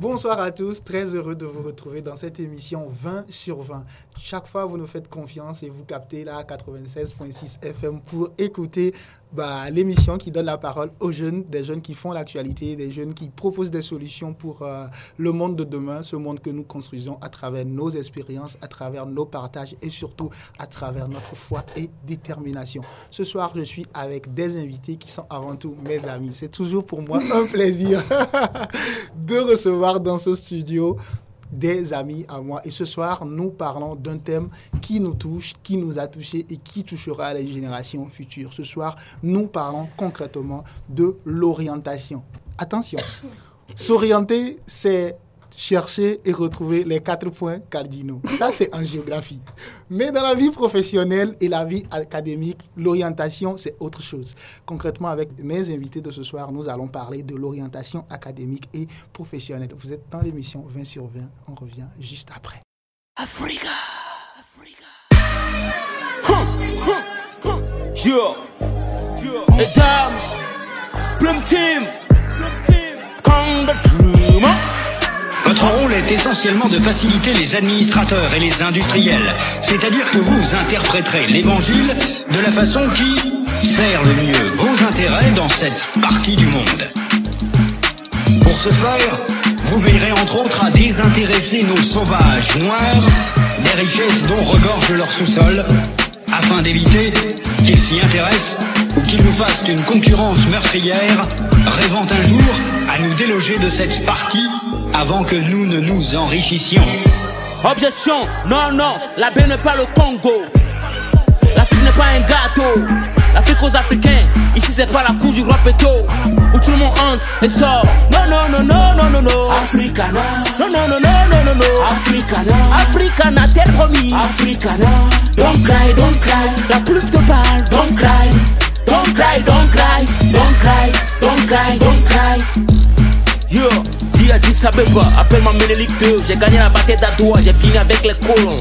Bonsoir à tous, très heureux de vous retrouver dans cette émission 20 sur 20. Chaque fois, vous nous faites confiance et vous captez la 96.6 FM pour écouter bah, l'émission qui donne la parole aux jeunes, des jeunes qui font l'actualité, des jeunes qui proposent des solutions pour euh, le monde de demain, ce monde que nous construisons à travers nos expériences, à travers nos partages et surtout à travers notre foi et détermination. Ce soir, je suis avec des invités qui sont avant tout mes amis. C'est toujours pour moi un plaisir de recevoir dans ce studio des amis à moi. Et ce soir, nous parlons d'un thème qui nous touche, qui nous a touché et qui touchera les générations futures. Ce soir, nous parlons concrètement de l'orientation. Attention, s'orienter, c'est chercher et retrouver les quatre points cardinaux. Ça, c'est en géographie. Mais dans la vie professionnelle et la vie académique, l'orientation, c'est autre chose. Concrètement, avec mes invités de ce soir, nous allons parler de l'orientation académique et professionnelle. Vous êtes dans l'émission 20 sur 20. On revient juste après. Africa! Africa! Hey, Team! Plum Team! Kong the votre rôle est essentiellement de faciliter les administrateurs et les industriels, c'est-à-dire que vous interpréterez l'évangile de la façon qui sert le mieux vos intérêts dans cette partie du monde. Pour ce faire, vous veillerez entre autres à désintéresser nos sauvages noirs des richesses dont regorge leur sous-sol, afin d'éviter qu'ils s'y intéressent ou qu'ils nous fassent une concurrence meurtrière, rêvant un jour à nous déloger de cette partie avant que nous ne nous enrichissions. Objection, non, non, la baie n'est pas le Congo. L'Afrique n'est pas un gâteau. L'Afrique aux Africains, ici c'est pas la cour du roi Péto. Où tout le monde entre et sort. Non, non, non, non, non, non, non. Africana. Non, non, non, non, non, non, non. Africana. Africana, t'es promis. Africana. Don't cry, don't cry. La pluie te parle. Don't cry. Don't cry, don't cry. Don't cry, don't cry, don't cry. Yo. Dis à Addis Abeba, appelle-moi Ménélique 2 J'ai gagné la bataille d'Adoua, j'ai fini avec les colons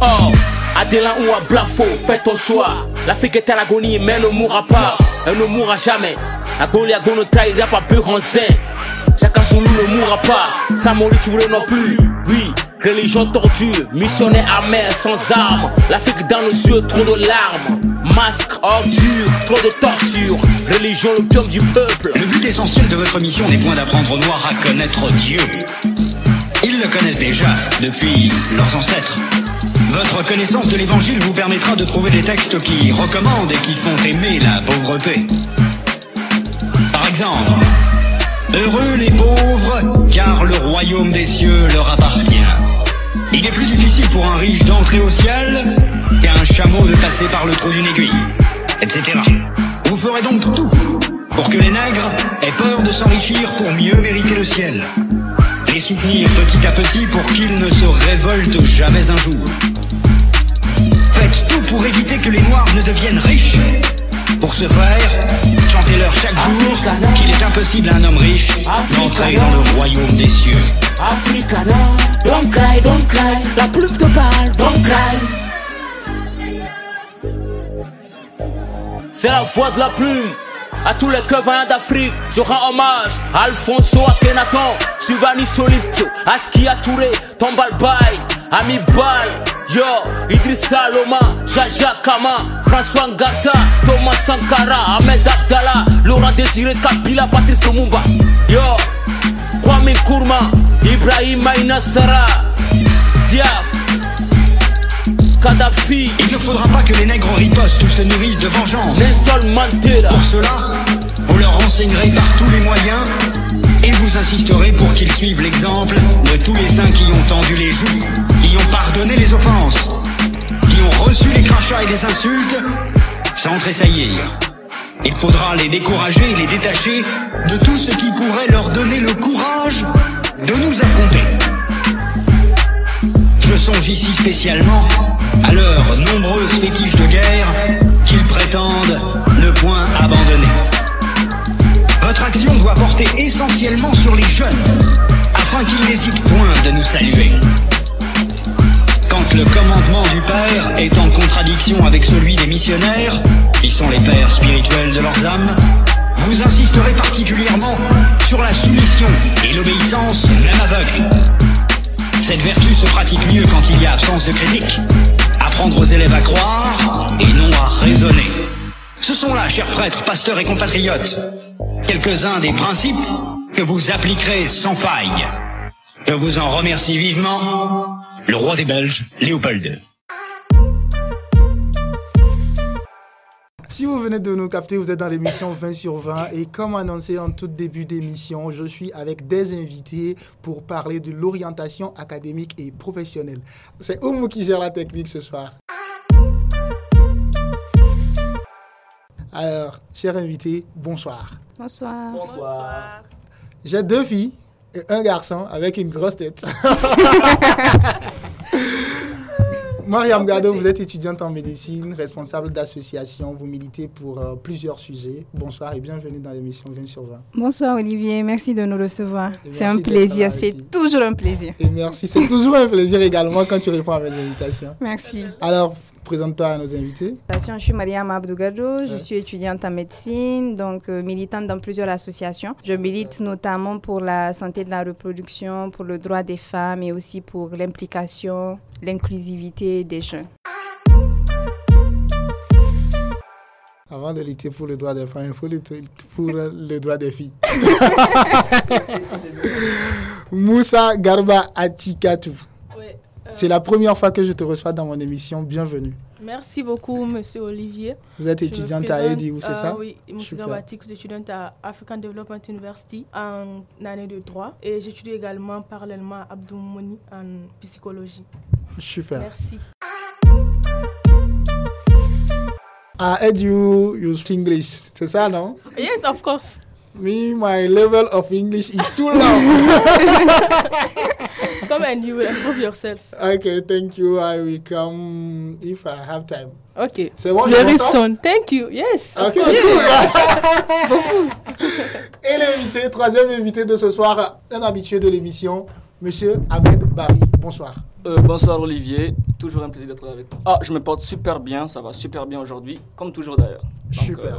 Oh, Adélan ou à Blafo, fais ton choix L'Afrique est à l'agonie, mais elle ne mourra pas Elle ne mourra jamais La Goliath ne trahira pas plus Chacun Zulu ne mourra pas Samori Touré non plus Oui, religion torture Missionnaire amer sans armes L'Afrique dans nos yeux, trop de larmes Masque, ordure, trop de torture. Religion, l'opium du peuple. Le but essentiel de votre mission n'est point d'apprendre aux Noirs à connaître Dieu. Ils le connaissent déjà depuis leurs ancêtres. Votre connaissance de l'évangile vous permettra de trouver des textes qui recommandent et qui font aimer la pauvreté. Par exemple, Heureux les pauvres, car le royaume des cieux leur appartient. Il est plus difficile pour un riche d'entrer au ciel qu'un chameau de passer par le trou d'une aiguille, etc. Vous ferez donc tout pour que les nègres aient peur de s'enrichir pour mieux mériter le ciel. Les soutenir petit à petit pour qu'ils ne se révoltent jamais un jour. Faites tout pour éviter que les noirs ne deviennent riches. Pour ce faire, chantez-leur chaque jour qu'il est impossible à un homme riche d'entrer dans le royaume des cieux. Africana, don't cry, don't cry, la pluie te parle, don't cry. C'est la voix de la plume. À tous les cœurs d'Afrique, je rends hommage à Alfonso Akhenaton, Sylvani Solito, Askia Touré, Tombal Bay, Ami Bay, Yo, Idrissa Loma, Jaja Kama, François Ngata, Thomas Sankara, Ahmed Abdallah, Laurent Désiré Kabila, Patrice Lumumba. Yo, Kwame Nkrumah, Ibrahim Maïna Sara, Diab, Kadhafi. Il ne faudra pas que les nègres ripostent ou se nourrissent de vengeance. Nelson Mandela. Pour cela, vous leur renseignerez par tous les moyens et vous insisterez pour qu'ils suivent l'exemple de tous les saints qui ont tendu les joues, qui ont pardonné les offenses, qui ont reçu les crachats et les insultes sans tressaillir. Il faudra les décourager et les détacher de tout ce qui pourrait leur donner le courage de nous affronter. Je songe ici spécialement à leurs nombreuses fétiches de guerre qu'ils prétendent ne point abandonner. Votre action doit porter essentiellement sur les jeunes, afin qu'ils n'hésitent point de nous saluer. Le commandement du Père est en contradiction avec celui des missionnaires, qui sont les pères spirituels de leurs âmes, vous insisterez particulièrement sur la soumission et l'obéissance, même aveugle. Cette vertu se pratique mieux quand il y a absence de critique. Apprendre aux élèves à croire et non à raisonner. Ce sont là, chers prêtres, pasteurs et compatriotes, quelques-uns des principes que vous appliquerez sans faille. Je vous en remercie vivement, le roi des Belges, Léopold. Si vous venez de nous capter, vous êtes dans l'émission 20 sur 20 et comme annoncé en tout début d'émission, je suis avec des invités pour parler de l'orientation académique et professionnelle. C'est Oumou qui gère la technique ce soir. Alors, chers invités, bonsoir. Bonsoir. Bonsoir. J'ai deux filles et un garçon avec une grosse tête. Mariam Gado, vous êtes étudiante en médecine, responsable d'association, vous militez pour euh, plusieurs sujets. Bonsoir et bienvenue dans l'émission 20 sur 20. Bonsoir Olivier, merci de nous recevoir. C'est un plaisir, c'est toujours un plaisir. Et merci, c'est toujours un plaisir également quand tu réponds à mes invitations. Merci. Alors, présente-toi à nos invités. Je suis Mariam Abdougadjo, je Ouais. suis étudiante en médecine, donc euh, militante dans plusieurs associations. Je milite notamment pour la santé de la reproduction, pour le droit des femmes et aussi pour l'implication, l'inclusivité des jeunes. Avant de lutter pour le droit des femmes, il faut lutter pour le droit des filles. Moussa Garba Atikatou. Ouais, C'est la première fois que je te reçois dans mon émission. Bienvenue. Merci beaucoup, monsieur Olivier. Vous êtes Je étudiante à EDI, c'est euh, ça Oui, Moussa Super. Gabatik, je suis étudiante à African Development University en année de droit et j'étudie également parallèlement à Abdou Mouni en psychologie. Super. Merci. I heard you use English. C'est ça, non? Yes, of course. Me, my level of English is too low. Come and you will improve yourself. okay, thank you. I will come if I have time. Ok. C'est bon, je Very soon. Thank you. Yes. of Ok, course. Et l'invité, troisième invité de ce soir, un habitué de l'émission, Monsieur Ahmed Barry. Bonsoir. Euh, bonsoir Olivier, toujours un plaisir d'être avec toi. Ah, je me porte super bien, ça va super bien aujourd'hui, comme toujours d'ailleurs. Super. euh,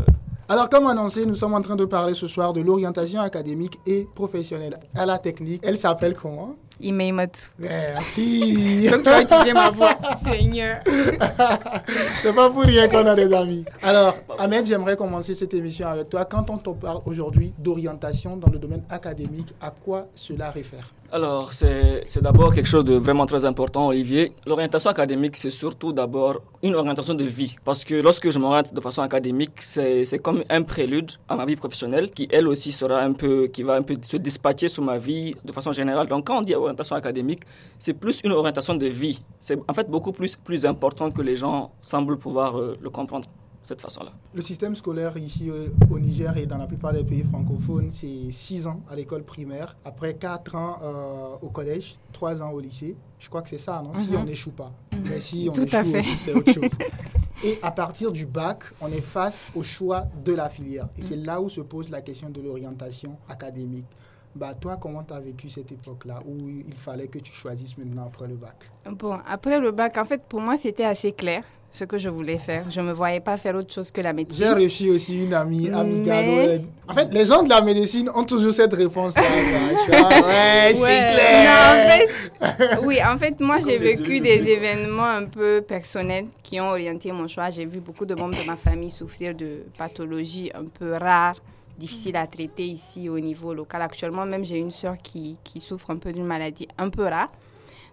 Alors, comme annoncé, nous sommes en train de parler ce soir de l'orientation académique et professionnelle. À la technique, elle s'appelle comment? Imeimatou. Merci. Donc tu vas utiliser ma voix. Seigneur. C'est pas pour rien qu'on a des amis. Alors, Ahmed, j'aimerais commencer cette émission avec toi. Quand on te parle aujourd'hui d'orientation dans le domaine académique, à quoi cela réfère? Alors, c'est d'abord quelque chose de vraiment très important, Olivier. L'orientation académique, c'est surtout d'abord une orientation de vie. Parce que lorsque je m'oriente de façon académique, c'est c'est comme un prélude à ma vie professionnelle qui, elle aussi, sera un peu, qui va un peu se dispatcher sur ma vie de façon générale. Donc, quand on dit orientation académique, c'est plus une orientation de vie. C'est en fait beaucoup plus, plus important que les gens semblent pouvoir euh, le comprendre de cette façon-là. Le système scolaire ici euh, au Niger et dans la plupart des pays francophones, c'est 6 ans à l'école primaire, après 4 ans euh, au collège, 3 ans au lycée. Je crois que c'est ça, non? Si on n'échoue pas. Mais si on Tout à échoue c'est autre chose. Et à partir du bac, on est face au choix de la filière. Et c'est là où se pose la question de l'orientation académique. Bah, toi, comment tu as vécu cette époque-là où il fallait que tu choisisses maintenant après le bac? Bon, après le bac, en fait, pour moi, c'était assez clair ce que je voulais faire. Je ne me voyais pas faire autre chose que la J'ai médecine. reçu aussi une amie, Gado, Mais- En fait, les gens de la médecine ont toujours cette réponse-là. vois, ouais, c'est Ouais. clair. Non, en fait, oui, en fait, moi, j'ai vécu des événements un peu personnels qui ont orienté mon choix. J'ai vu beaucoup de membres de ma famille souffrir de pathologies un peu rares, difficiles à traiter ici au niveau local. Actuellement, même, j'ai une sœur qui, qui souffre un peu d'une maladie un peu rare.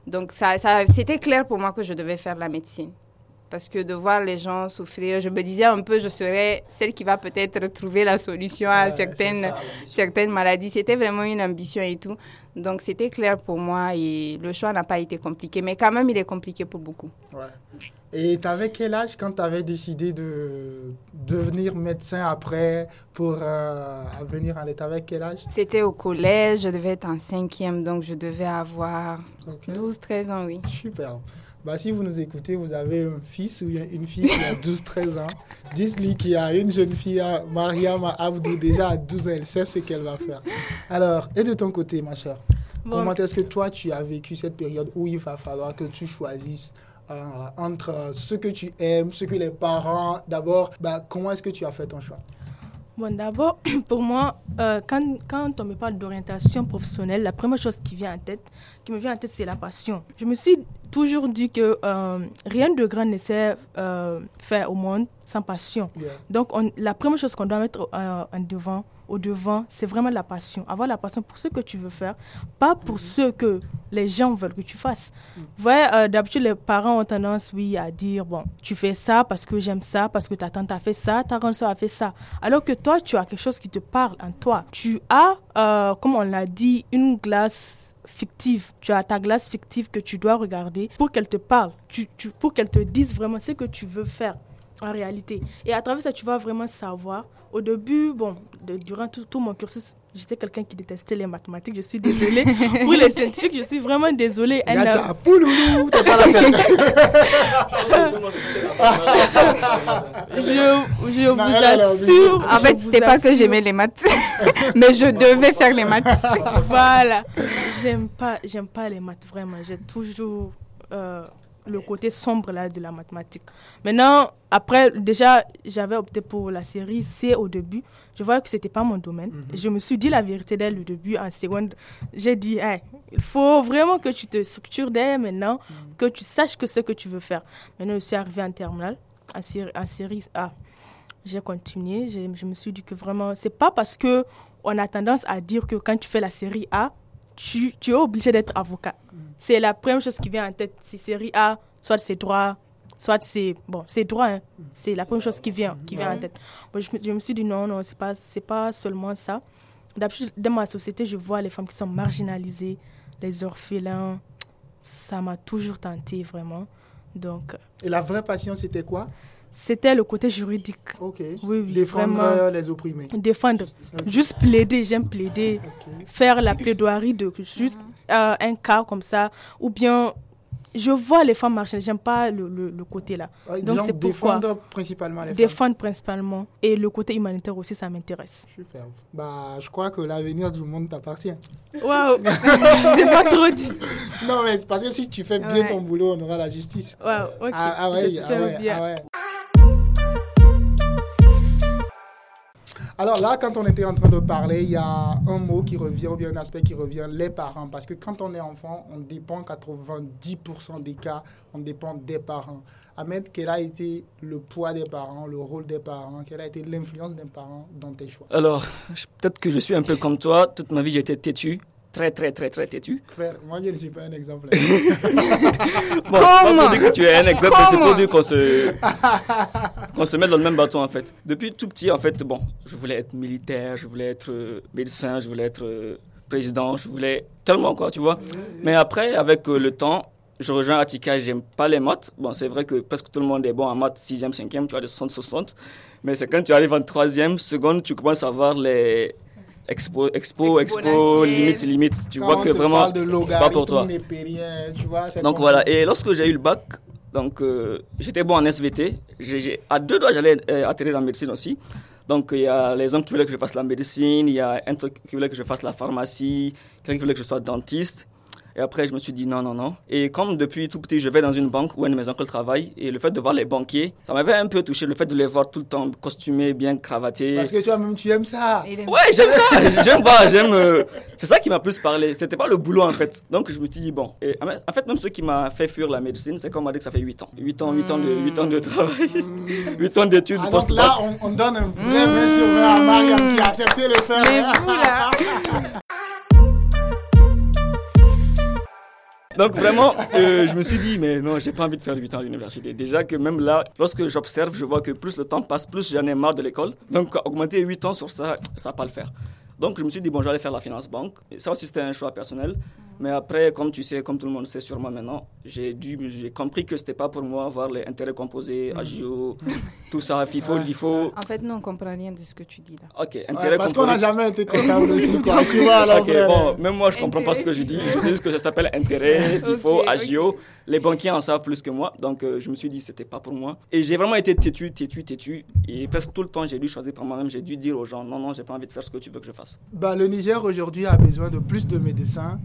Donc, ça, c'était clair pour moi que je devais faire la médecine. Parce que de voir les gens souffrir, je me disais un peu, je serais celle qui va peut-être trouver la solution à Ouais, certaines, ça, certaines maladies. C'était vraiment une ambition et tout. Donc c'était clair pour moi et le choix n'a pas été compliqué. Mais quand même, il est compliqué pour beaucoup. Ouais. Et tu avais quel âge quand tu avais décidé de devenir médecin après pour euh, venir en état avec quel âge? C'était au collège, je devais être en cinquième, donc je devais avoir Ok. 12-13 ans, oui. Super. Bah, si vous nous écoutez, vous avez un fils ou une fille qui a 12-13 ans. Dites-lui qu'il y a une jeune fille, Mariam Abdou, déjà à 12 ans, elle sait ce qu'elle va faire. Alors, et de ton côté, ma chère, Bon, comment est-ce que toi, tu as vécu cette période où il va falloir que tu choisisses euh, entre ce que tu aimes, ce que les parents... D'abord, bah, comment est-ce que tu as fait ton choix? Bon, d'abord, pour moi, euh, quand, quand on me parle d'orientation professionnelle, la première chose qui vient en tête, qui me vient en tête, c'est la passion. Je me suis toujours dit que euh, rien de grand ne s'est euh, fait au monde sans passion. Yeah. Donc, on- la première chose qu'on doit mettre euh, en devant, au devant, c'est vraiment la passion. Avoir la passion pour ce que tu veux faire, pas pour ce que les gens veulent que tu fasses. Vous voyez, euh, d'habitude, les parents ont tendance, oui, à dire, bon, tu fais ça parce que j'aime ça, parce que ta tante a fait ça, ta grande soeur a fait ça. Alors que toi, tu as quelque chose qui te parle en toi. Tu as, euh, comme on l'a dit, une glace fictive. Tu as ta glace fictive que tu dois regarder pour qu'elle te parle, tu, tu- pour qu'elle te dise vraiment ce que tu veux faire en réalité. Et à travers ça, tu vas vraiment savoir. Au début, bon, de- durant tout, tout mon cursus, j'étais quelqu'un qui détestait les mathématiques. Je suis désolée. Pour les scientifiques, je suis vraiment désolée. Euh, Yatcha, pouloulou, t'es pas la seule. je vous elle, elle a assure. En fait, vous c'était pas que j'aimais les maths, mais je devais faire les maths. Voilà. J'aime pas, j'aime pas les maths, vraiment. J'ai toujours euh, le côté sombre là de la mathématique. Maintenant, après, déjà, j'avais opté pour la série C au début. Je voyais que c'était pas mon domaine. Je me suis dit la vérité dès le début. En seconde, j'ai dit, Hey, il faut vraiment que tu te structures dès maintenant, que tu saches que ce que tu veux faire. Maintenant, je suis arrivée en terminale, en série, en série A. J'ai continué. J'ai- Je me suis dit que vraiment, c'est pas parce que on a tendance à dire que quand tu fais la série A, tu, tu es obligé d'être avocat. C'est la première chose qui vient en tête. C'est série A, soit c'est droit, soit c'est bon, c'est droit. hein. C'est la première chose qui vient, qui vient en tête. Bon, je, me, je me suis dit non, non, c'est pas, c'est pas seulement ça. D'habitude, dans ma société, je vois les femmes qui sont marginalisées, les orphelins. Ça m'a toujours tenté vraiment. Donc, Et la vraie passion, c'était quoi? C'était le côté juridique. Ok. Oui, oui, Défendre vraiment. euh, les opprimés. Défendre, juste plaider, j'aime plaider. Faire la plaidoirie de juste euh, un cas comme ça, ou bien je vois les femmes marcher, j'aime pas le, le, le côté là. Ouais, Donc c'est pourquoi défendre principalement les femmes. défendre principalement et le côté humanitaire aussi ça m'intéresse. Super. Bah, je crois que l'avenir du monde t'appartient. Waouh, c'est pas trop dit. Non, mais parce que si tu fais bien Ouais. ton boulot, on aura la justice. Waouh, ok, Ah, ah ouais, je ah sais ouais, bien. Alors là, quand on était en train de parler, il y a un mot qui revient, ou bien un aspect qui revient, les parents. Parce que quand on est enfant, on dépend 90% des cas, on dépend des parents. Ahmed, quel a été le poids des parents, le rôle des parents, quelle a été l'influence des parents dans tes choix? Alors, peut-être que je suis un peu comme toi. Toute ma vie, été têtu. Très, très, très, très têtu. Frère, moi je ne suis pas un exemple. Bon, Comment que tu es un exemple, c'est pour dire qu'on se, qu'on se met dans le même bateau, en fait. Depuis tout petit, en fait, bon, je voulais être militaire, je voulais être euh, médecin, je voulais être euh, président, je voulais tellement, quoi, tu vois. Mais après, avec euh, le temps, je rejoins Attica, j'aime pas les maths. Bon, c'est vrai que presque tout le monde est bon en maths, 6e, 5e, tu as des 60-60. Mais c'est quand tu arrives en 3e, seconde, tu commences à voir les expo, expo, expo, limite, limite. Tu Quand vois on que te vraiment, c'est pas pour toi. tu vois, Donc voilà, et lorsque j'ai eu le bac, donc euh, j'étais bon en SVT. J'ai- à deux doigts, j'allais euh, atterrir en médecine aussi. Donc il y a les hommes qui voulaient que je fasse la médecine, il y a un truc qui voulait que je fasse la pharmacie, quelqu'un qui voulait que je sois dentiste. Et après, je me suis dit non, non, non. Et comme depuis tout petit, je vais dans une banque où un de mes oncles travaille, et le fait de voir les banquiers, ça m'avait un peu touché, le fait de les voir tout le temps costumés, bien cravatés. Parce que toi-même, tu aimes ça. Aime- Ouais, j'aime ça. J'aime pas. J'aime. euh, c'est ça qui m'a plus parlé. C'était pas le boulot en fait. Donc je me suis dit bon. Et en fait, même ce qui m'a fait fuir la médecine, c'est qu'on m'a dit que ça fait 8 ans. 8 ans, 8 ans de, 8 ans de travail. 8 ans d'études. Ah, donc post-bac. là, on, on donne un vrai, vrai survêt à Mariam qui a accepté de le faire. Mais vous là Donc vraiment, euh, je me suis dit, mais non, j'ai pas envie de faire 8 ans à l'université. Déjà que même là, lorsque j'observe, je vois que plus le temps passe, plus j'en ai marre de l'école. Donc augmenter 8 ans sur ça, ça va pas le faire. Donc je me suis dit, bon, j'allais faire la finance banque. Ça aussi, c'était un choix personnel. Mais après, comme tu sais, comme tout le monde sait sûrement maintenant, j'ai dû, j'ai compris que c'était pas pour moi voir les intérêts composés, agio, tout ça, FIFO, LIFO. En fait, nous, on comprend rien de ce que tu dis là. Ok, Ouais, intérêts parce qu'on n'a composés. jamais été comptable aussi, quoi. Tu vois, alors, Ok, frère. bon, même moi je comprends pas ce que je dis. Je sais juste que ça s'appelle intérêt, FIFO, Ok, ok. agio. Les banquiers en savent plus que moi, donc euh, je me suis dit c'était pas pour moi. Et j'ai vraiment été têtu, têtu, têtu. Et presque tout le temps j'ai dû choisir par moi-même. J'ai dû dire aux gens non, non, j'ai pas envie de faire ce que tu veux que je fasse. Bah, le Niger aujourd'hui a besoin de plus de médecins,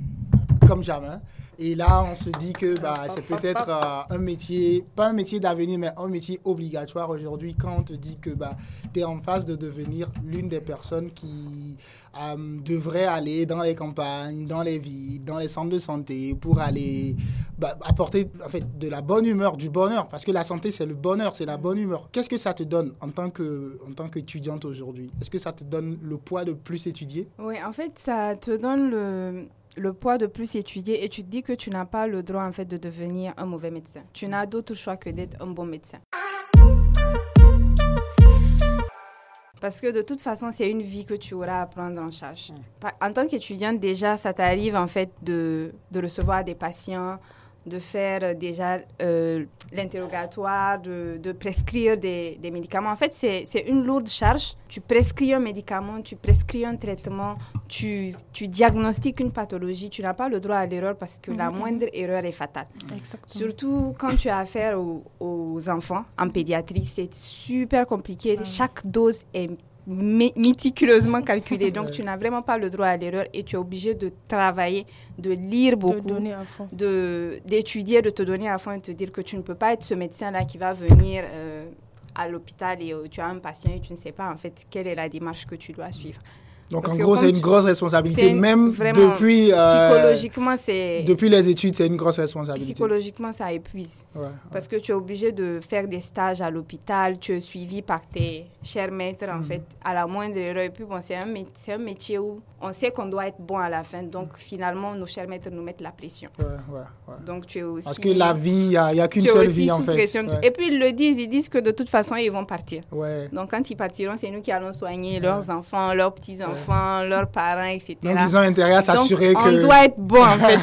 comme jamais. Et là, on se dit que bah, c'est peut-être euh, un métier, pas un métier d'avenir, mais un métier obligatoire aujourd'hui quand on te dit que bah, tu es en phase de devenir l'une des personnes qui euh, devrait aller dans les campagnes, dans les villes, dans les centres de santé pour aller bah, apporter en fait, de la bonne humeur, du bonheur. Parce que la santé, c'est le bonheur, c'est la bonne humeur. Qu'est-ce que ça te donne en tant qu'étudiante aujourd'hui? Est-ce que ça te donne le poids de plus étudier? Oui, en fait, ça te donne le, le poids de plus étudier et tu te dis que tu n'as pas le droit en fait de devenir un mauvais médecin. Tu n'as d'autre choix que d'être un bon médecin. Parce que de toute façon, c'est une vie que tu auras à prendre en charge. En tant qu'étudiante, déjà, ça t'arrive en fait de, de recevoir des patients, de faire déjà euh, l'interrogatoire, de, de, prescrire des, des, médicaments. En fait, c'est une lourde charge. Tu prescris un médicament, tu prescris un traitement, tu, tu diagnostiques une pathologie. Tu n'as pas le droit à l'erreur parce que la mhm. moindre erreur est fatale. Surtout quand tu as affaire aux, aux enfants en pédiatrie, c'est super compliqué. Chaque dose est méticuleusement calculé. Donc, tu n'as vraiment pas le droit à l'erreur et tu es obligé de travailler, de lire beaucoup, d'étudier, de, te donner à fond et te dire que tu ne peux pas être ce médecin-là qui va venir euh, à l'hôpital et euh, tu as un patient et tu ne sais pas en fait quelle est la démarche que tu dois suivre. Donc en gros, c'est une grosse responsabilité, même depuis... Euh, psychologiquement, c'est... Depuis les études, c'est une grosse responsabilité. Psychologiquement, ça épuise. Parce que tu es obligé de faire des stages à l'hôpital, tu es suivi par tes chers maîtres, en mhm. fait, à la moindre erreur. Et puis bon, c'est un, un, métier où on sait qu'on doit être bon à la fin. Donc finalement, nos chers maîtres nous mettent la pression. Donc tu es aussi... Parce que la vie, il n'y a, qu'une seule vie, en fait. Et puis ils le disent, ils disent que de toute façon, ils vont partir. Donc quand ils partiront, c'est nous qui allons soigner leurs enfants, leurs petits-enfants enfants, leurs parents, etc. Donc, ils ont intérêt à s'assurer que... on doit être bon, en fait.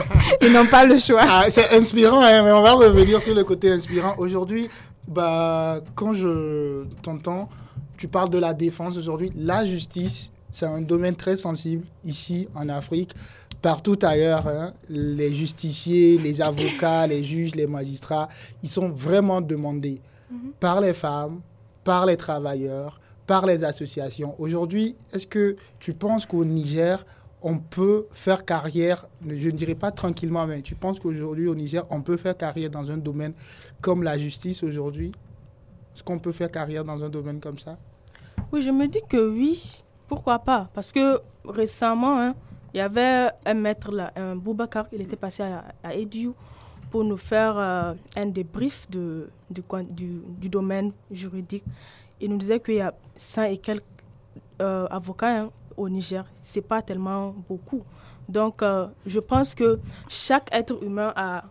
ils n'ont pas le choix. Ah, c'est inspirant, hein, mais on va revenir sur le côté inspirant. Aujourd'hui, bah, quand je t'entends, tu parles de la défense aujourd'hui. La justice, c'est un domaine très sensible ici en Afrique. Partout ailleurs, hein, les justiciers, les avocats, les juges, les magistrats, ils sont vraiment demandés mhm. par les femmes, par les travailleurs, par les associations. Aujourd'hui, est-ce que tu penses qu'au Niger, on peut faire carrière, je ne dirais pas tranquillement, mais tu penses qu'aujourd'hui au Niger, on peut faire carrière dans un domaine comme la justice aujourd'hui? Est-ce qu'on peut faire carrière dans un domaine comme ça? Oui, je me dis que oui, pourquoi pas? Parce que récemment, hein, il y avait un maître un Boubacar, il était passé à, à pour nous faire euh, un débrief du domaine juridique il nous disait qu'il y a 100 et quelques euh, avocats hein, au Niger. Ce n'est pas tellement beaucoup. Donc, euh, je pense que chaque être humain a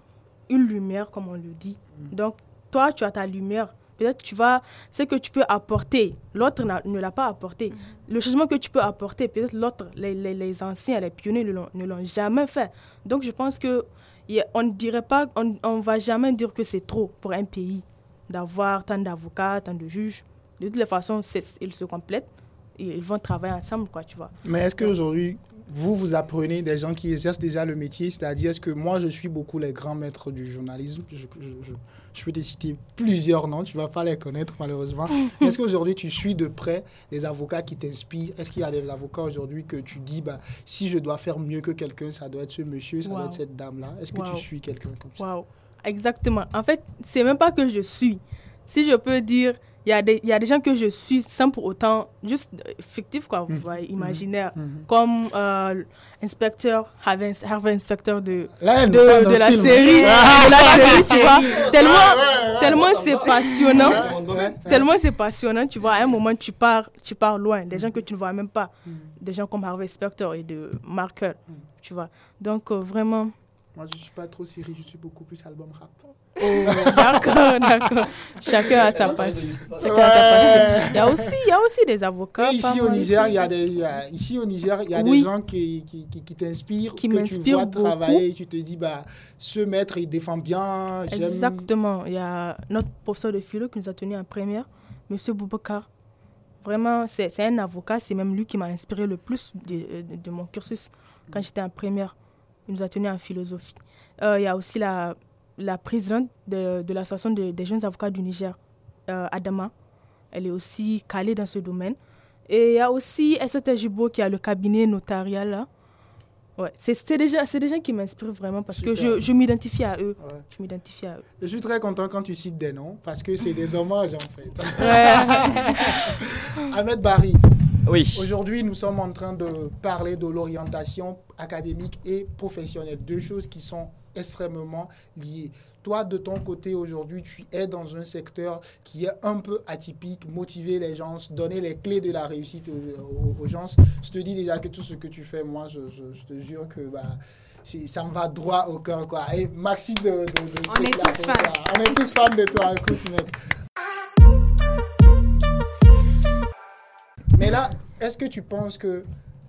une lumière, comme on le dit. Mm. Donc, toi, tu as ta lumière. Peut-être tu vas, ce que tu peux apporter, l'autre ne l'a pas apporté. Mm. Le changement que tu peux apporter, peut-être l'autre, les, les, les, anciens, les pionniers ne l'ont jamais fait. Donc, je pense que on ne dirait pas, on, on va jamais dire que c'est trop pour un pays d'avoir tant d'avocats, tant de juges de toutes les façons, ils se complètent et ils vont travailler ensemble, quoi, tu vois. Mais est-ce qu'aujourd'hui, vous, vous apprenez des gens qui exercent déjà le métier? C'est-à-dire, est-ce que moi, je suis beaucoup les grands maîtres du journalisme? Je, je, peux te citer plusieurs noms, tu ne vas pas les connaître malheureusement. est-ce qu'aujourd'hui, tu suis de près des avocats qui t'inspirent? Est-ce qu'il y a des avocats aujourd'hui que tu dis, bah, si je dois faire mieux que quelqu'un, ça doit être ce monsieur, ça doit être cette dame-là? Est-ce que tu suis quelqu'un comme ça? Wow. Exactement. En fait, c'est même pas que je suis. Si je peux dire il y, a des, il y a des gens que je suis sans pour autant, juste fictif, quoi, vous mmh. voyez, imaginaire. Mmh. Comme euh, inspecteur, Harvey, Inspector de, de, de, la série, ah. de la série, tu vois. Tellement, tellement c'est passionnant. Tellement c'est passionnant, tu vois. À un moment, tu pars, tu pars loin. Des gens que tu ne vois même pas. Des gens comme Harvey Specter et de Marker, tu vois. Donc, euh, vraiment. Moi, je ne suis pas trop série, je suis beaucoup plus album rap. Oh, d'accord, d'accord. Chacun a sa passe. Chacun a sa passe. Il y a aussi, il y a aussi des avocats. ici au Niger, il y a des, ici au Niger, il y a des gens qui, qui, qui, qui t'inspirent, qui que tu vois travailler, et tu te dis bah ce maître il défend bien. Exactement. Il y a notre professeur de philo qui nous a tenu en première, Monsieur Boubacar. Vraiment, c'est un avocat, c'est même lui qui m'a inspiré le plus de, de, mon cursus quand j'étais en première. Il nous a tenu en philosophie. Euh, il y a aussi la la présidente de, de l'association des jeunes avocats du Niger, euh, Adama. Elle est aussi calée dans ce domaine. Et il y a aussi Jibo qui a le cabinet notarial Ouais, c'est des, gens- c'est des gens qui m'inspirent vraiment parce que je, je m'identifie à eux. Ouais. Je m'identifie à eux. Je suis très content quand tu cites des noms parce que c'est des hommages en fait. Ahmed Barry, Oui. aujourd'hui nous sommes en train de parler de l'orientation académique et professionnelle, deux choses qui sont extrêmement liées. Toi, de ton côté, aujourd'hui, tu es dans un secteur qui est un peu atypique, motiver les gens, donner les clés de la réussite aux, aux- aux gens. Je te dis déjà que tout ce que tu fais, moi, je, je- je te jure que bah, ça me va droit au cœur. Quoi. Et merci de, de- de- On est tous fans. On est tous fans de toi. Écoute, mec. Là, est-ce que tu penses que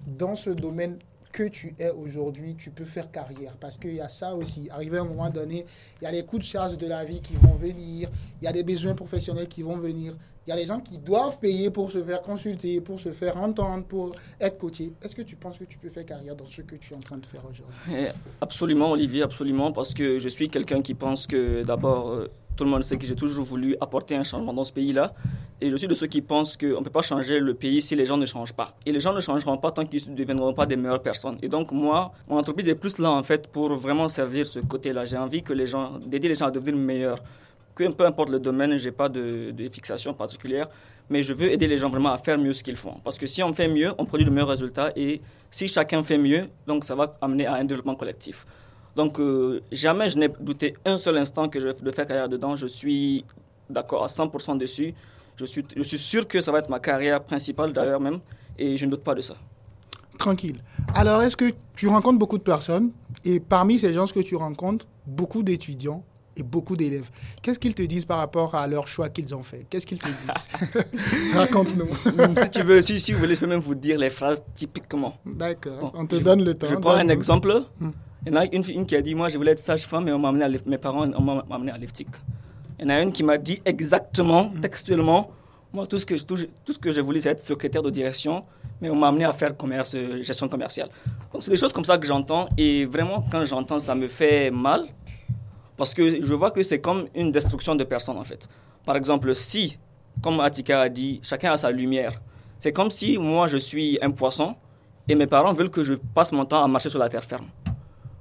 dans ce domaine que tu es aujourd'hui, tu peux faire carrière? Parce qu'il y a ça aussi. Arrivé à un moment donné, il y a les coups de charge de la vie qui vont venir, il y a des besoins professionnels qui vont venir, il y a des gens qui doivent payer pour se faire consulter, pour se faire entendre, pour être coaché. Est-ce que tu penses que tu peux faire carrière dans ce que tu es en train de faire aujourd'hui? Eh, Absolument, Olivier, absolument, parce que je suis quelqu'un qui pense que d'abord, euh, tout le monde sait que j'ai toujours voulu apporter un changement dans ce pays-là. Et je suis de ceux qui pensent qu'on ne peut pas changer le pays si les gens ne changent pas. Et les gens ne changeront pas tant qu'ils ne deviendront pas des meilleures personnes. Et donc, moi, mon entreprise est plus là, en fait, pour vraiment servir ce côté-là. J'ai envie que les gens, d'aider les gens à devenir meilleurs. Que peu importe le domaine, je n'ai pas de, de fixation particulière, mais je veux aider les gens vraiment à faire mieux ce qu'ils font. Parce que si on fait mieux, on produit de meilleurs résultats. Et si chacun fait mieux, donc ça va amener à un développement collectif. Donc, euh, jamais je n'ai douté un seul instant que je vais faire carrière dedans. Je suis d'accord à 100% dessus. Je suis, je suis sûr que ça va être ma carrière principale, d'ailleurs même, et je ne doute pas de ça. Tranquille. Alors, est-ce que tu rencontres beaucoup de personnes? Et parmi ces gens que tu rencontres, beaucoup d'étudiants et beaucoup d'élèves, qu'est-ce qu'ils te disent par rapport à leur choix qu'ils ont fait? Qu'est-ce qu'ils te disent? Raconte-nous. si tu veux, si, si vous voulez, je peux même vous dire les phrases typiquement. D'accord, Bon, on te je- donne le temps. Je prends un exemple. Hmm. Il y en a une, qui a dit Moi, je voulais être sage-femme, mais on m'a amené à mes parents on m'a amené à l'EFTIC. Il y en a une qui m'a dit exactement, Hmm. textuellement Moi, tout ce, que, tout, tout ce que je voulais, c'est être secrétaire de direction, mais on m'a amené à faire commerce, euh, gestion commerciale. Donc, c'est des choses comme ça que j'entends, et vraiment, quand j'entends, ça me fait mal, parce que je vois que c'est comme une destruction de personnes, en fait. Par exemple, si, comme Atika a dit, chacun a sa lumière, c'est comme si moi, je suis un poisson, et mes parents veulent que je passe mon temps à marcher sur la terre ferme.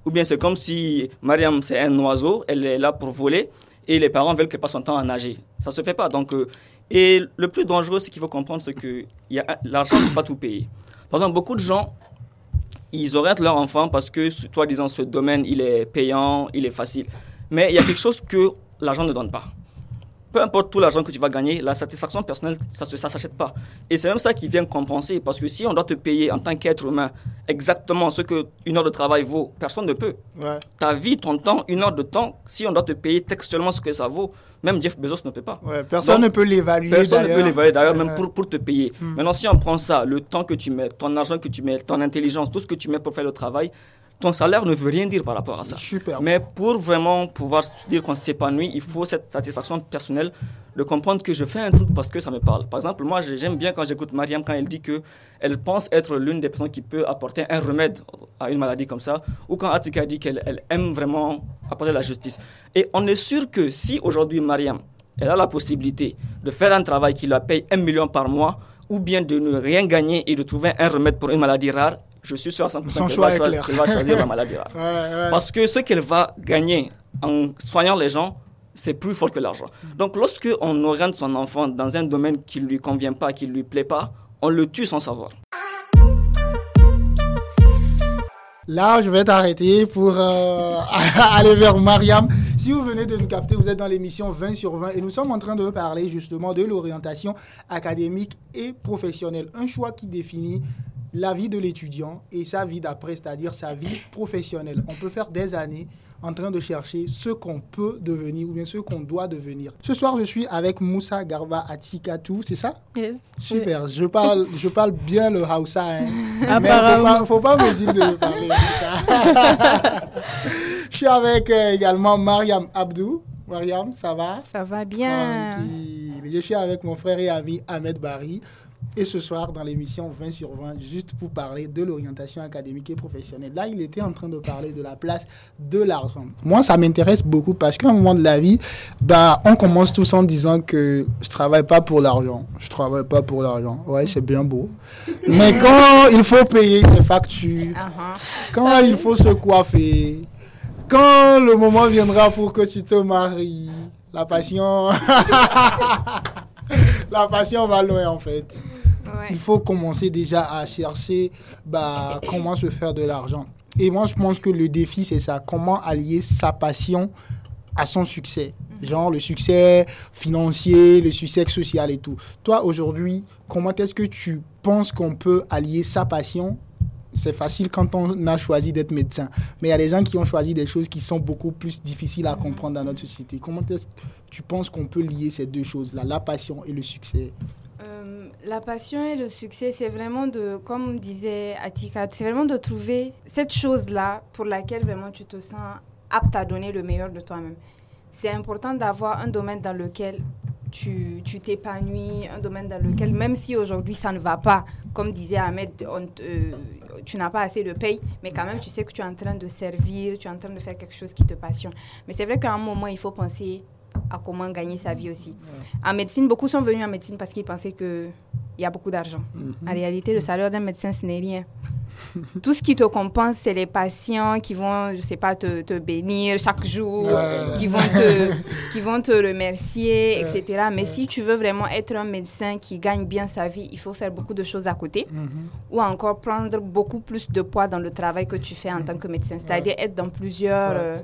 Ou bien c'est comme si Mariam, c'est un oiseau, elle est là pour voler, et les parents veulent qu'elle passe son temps à nager. Ça se fait pas. Donc, euh, et le plus dangereux, ce qu'il faut comprendre, c'est que l'argent ne peut pas tout payer. Par exemple, beaucoup de gens, ils orientent leur enfant parce que, toi disant, ce domaine, il est payant, il est facile. Mais il y a quelque chose que l'argent ne donne pas. Peu importe tout l'argent que tu vas gagner, la satisfaction personnelle, ça ne s'achète pas. Et c'est même ça qui vient compenser, parce que si on doit te payer en tant qu'être humain exactement ce qu'une heure de travail vaut, personne ne peut. Ouais. Ta vie, ton temps, une heure de temps, si on doit te payer textuellement ce que ça vaut, même Jeff Bezos ne peut pas. Ouais, personne Donc, ne peut l'évaluer. Personne ne peut l'évaluer d'ailleurs, même pour te payer. Hmm. Maintenant, si on prend ça, le temps que tu mets, ton argent que tu mets, ton intelligence, tout ce que tu mets pour faire le travail, ton salaire ne veut rien dire par rapport à ça. Super. Mais pour vraiment pouvoir se dire qu'on s'épanouit, il faut cette satisfaction personnelle de comprendre que je fais un truc parce que ça me parle. Par exemple, moi, j'ai- j'aime bien quand j'écoute Mariam quand elle dit que elle pense être l'une des personnes qui peut apporter un remède à une maladie comme ça, ou quand Atika dit qu'elle elle aime vraiment apporter la justice. Et on est sûr que si aujourd'hui Mariam, elle a la possibilité de faire un travail qui la paye un million par mois, ou bien de ne rien gagner et de trouver un remède pour une maladie rare, je suis sûr à 100% Son qu'elle va, va choisir la maladie rare. Ouais, ouais. Parce que ce qu'elle va gagner en soignant les gens, c'est plus fort que l'argent. Donc, lorsque on oriente son enfant dans un domaine qui ne lui convient pas, qui ne lui plaît pas, on le tue sans savoir. Là, je vais t'arrêter pour euh, aller vers Mariam. Si vous venez de nous capter, vous êtes dans l'émission 20 sur 20 et nous sommes en train de parler justement de l'orientation académique et professionnelle. Un choix qui définit la vie de l'étudiant et sa vie d'après, c'est-à-dire sa vie professionnelle. On peut faire des années en train de chercher ce qu'on peut devenir ou bien ce qu'on doit devenir. Ce soir, je suis avec Moussa Garba Atikatou, c'est ça? Yes. Super, je parle, je parle bien le Hausa. Hein. Mais faut pas, faut pas me dire de le parler. je suis avec euh, également Mariam Abdou. Mariam, ça va? Ça va bien. Tranquille. Je suis avec mon frère et ami Ahmed Bari. Et ce soir dans l'émission 20 sur 20, juste pour parler de l'orientation académique et professionnelle. Là, il était en train de parler de la place de l'argent. Moi, ça m'intéresse beaucoup parce qu'à un moment de la vie, bah, on commence tous en disant que je travaille pas pour l'argent. Je travaille pas pour l'argent. Ouais, c'est bien beau. Mais quand il faut payer ses factures, quand il faut se coiffer, quand le moment viendra pour que tu te maries, la passion, la passion va loin en fait. Il faut commencer déjà à chercher bah, comment se faire de l'argent. Et moi, je pense que le défi, c'est ça. Comment allier sa passion à son succès. Mhm. Genre le succès financier, le succès social et tout. Toi, aujourd'hui, comment est-ce que tu penses qu'on peut allier sa passion c'est facile quand on a choisi d'être médecin. Mais il y a des gens qui ont choisi des choses qui sont beaucoup plus difficiles à comprendre dans notre société. Comment est-ce que tu penses qu'on peut lier ces deux choses-là, la passion et le succès? Euh, La passion et le succès, c'est vraiment de, comme disait Atika, c'est vraiment de trouver cette chose-là pour laquelle vraiment tu te sens apte à donner le meilleur de toi-même. C'est important d'avoir un domaine dans lequel tu t'épanouis, un domaine dans lequel, même si aujourd'hui ça ne va pas, comme disait Ahmed, tu n'as pas assez de paye, mais quand même tu sais que tu es en train de servir, tu es en train de faire quelque chose qui te passionne. Mais c'est vrai qu'à un moment, il faut penser à comment gagner sa vie aussi. En médecine, beaucoup sont venus en médecine parce qu'ils pensaient qu'il y a beaucoup d'argent. Mm-hmm. En réalité, le salaire d'un médecin, ce n'est rien. Tout ce qui te compense, c'est les patients qui vont, je sais pas, te, te bénir chaque jour, qui, vont te, qui vont te remercier, etc. Mais si tu veux vraiment être un médecin qui gagne bien sa vie, il faut faire beaucoup de choses à côté mm-hmm. ou encore prendre beaucoup plus de poids dans le travail que tu fais en tant que médecin. C'est-à-dire être dans plusieurs, euh,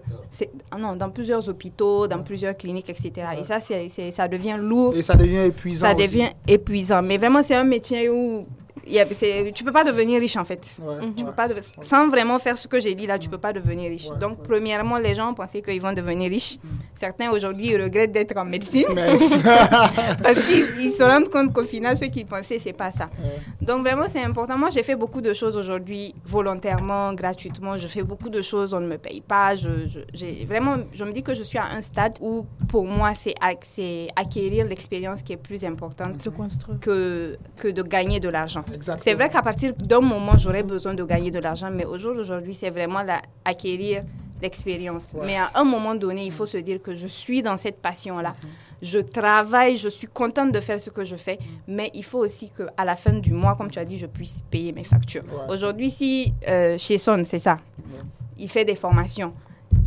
ah non, dans plusieurs hôpitaux, dans plusieurs cliniques, etc. Et ça, c'est, ça devient lourd. Et ça devient épuisant. Ça devient épuisant. Mais vraiment, c'est un métier où y a, tu peux pas devenir riche en fait. Tu peux pas sans vraiment faire ce que j'ai dit là, tu peux pas devenir riche. Donc premièrement, les gens pensaient qu'ils vont devenir riches. Mm. Certains aujourd'hui regrettent d'être en médecine parce qu'ils se rendent compte qu'au final, ce qu'ils pensaient, c'est pas ça. Donc vraiment, c'est important. Moi, j'ai fait beaucoup de choses aujourd'hui volontairement, gratuitement. Je fais beaucoup de choses, on ne me paye pas. Je, je vraiment, je me dis que je suis à un stade où pour moi, c'est acquérir l'expérience qui est plus importante que, que de gagner de l'argent. C'est vrai qu'à partir d'un moment, j'aurais besoin de gagner de l'argent, mais au jour d'aujourd'hui, c'est vraiment acquérir l'expérience. Mais à un moment donné, il faut se dire que je suis dans cette passion-là. Mhm. Je travaille, je suis contente de faire ce que je fais, mhm. mais il faut aussi qu'à la fin du mois, comme tu as dit, je puisse payer mes factures. Aujourd'hui, si euh, chez Son, c'est ça, il fait des formations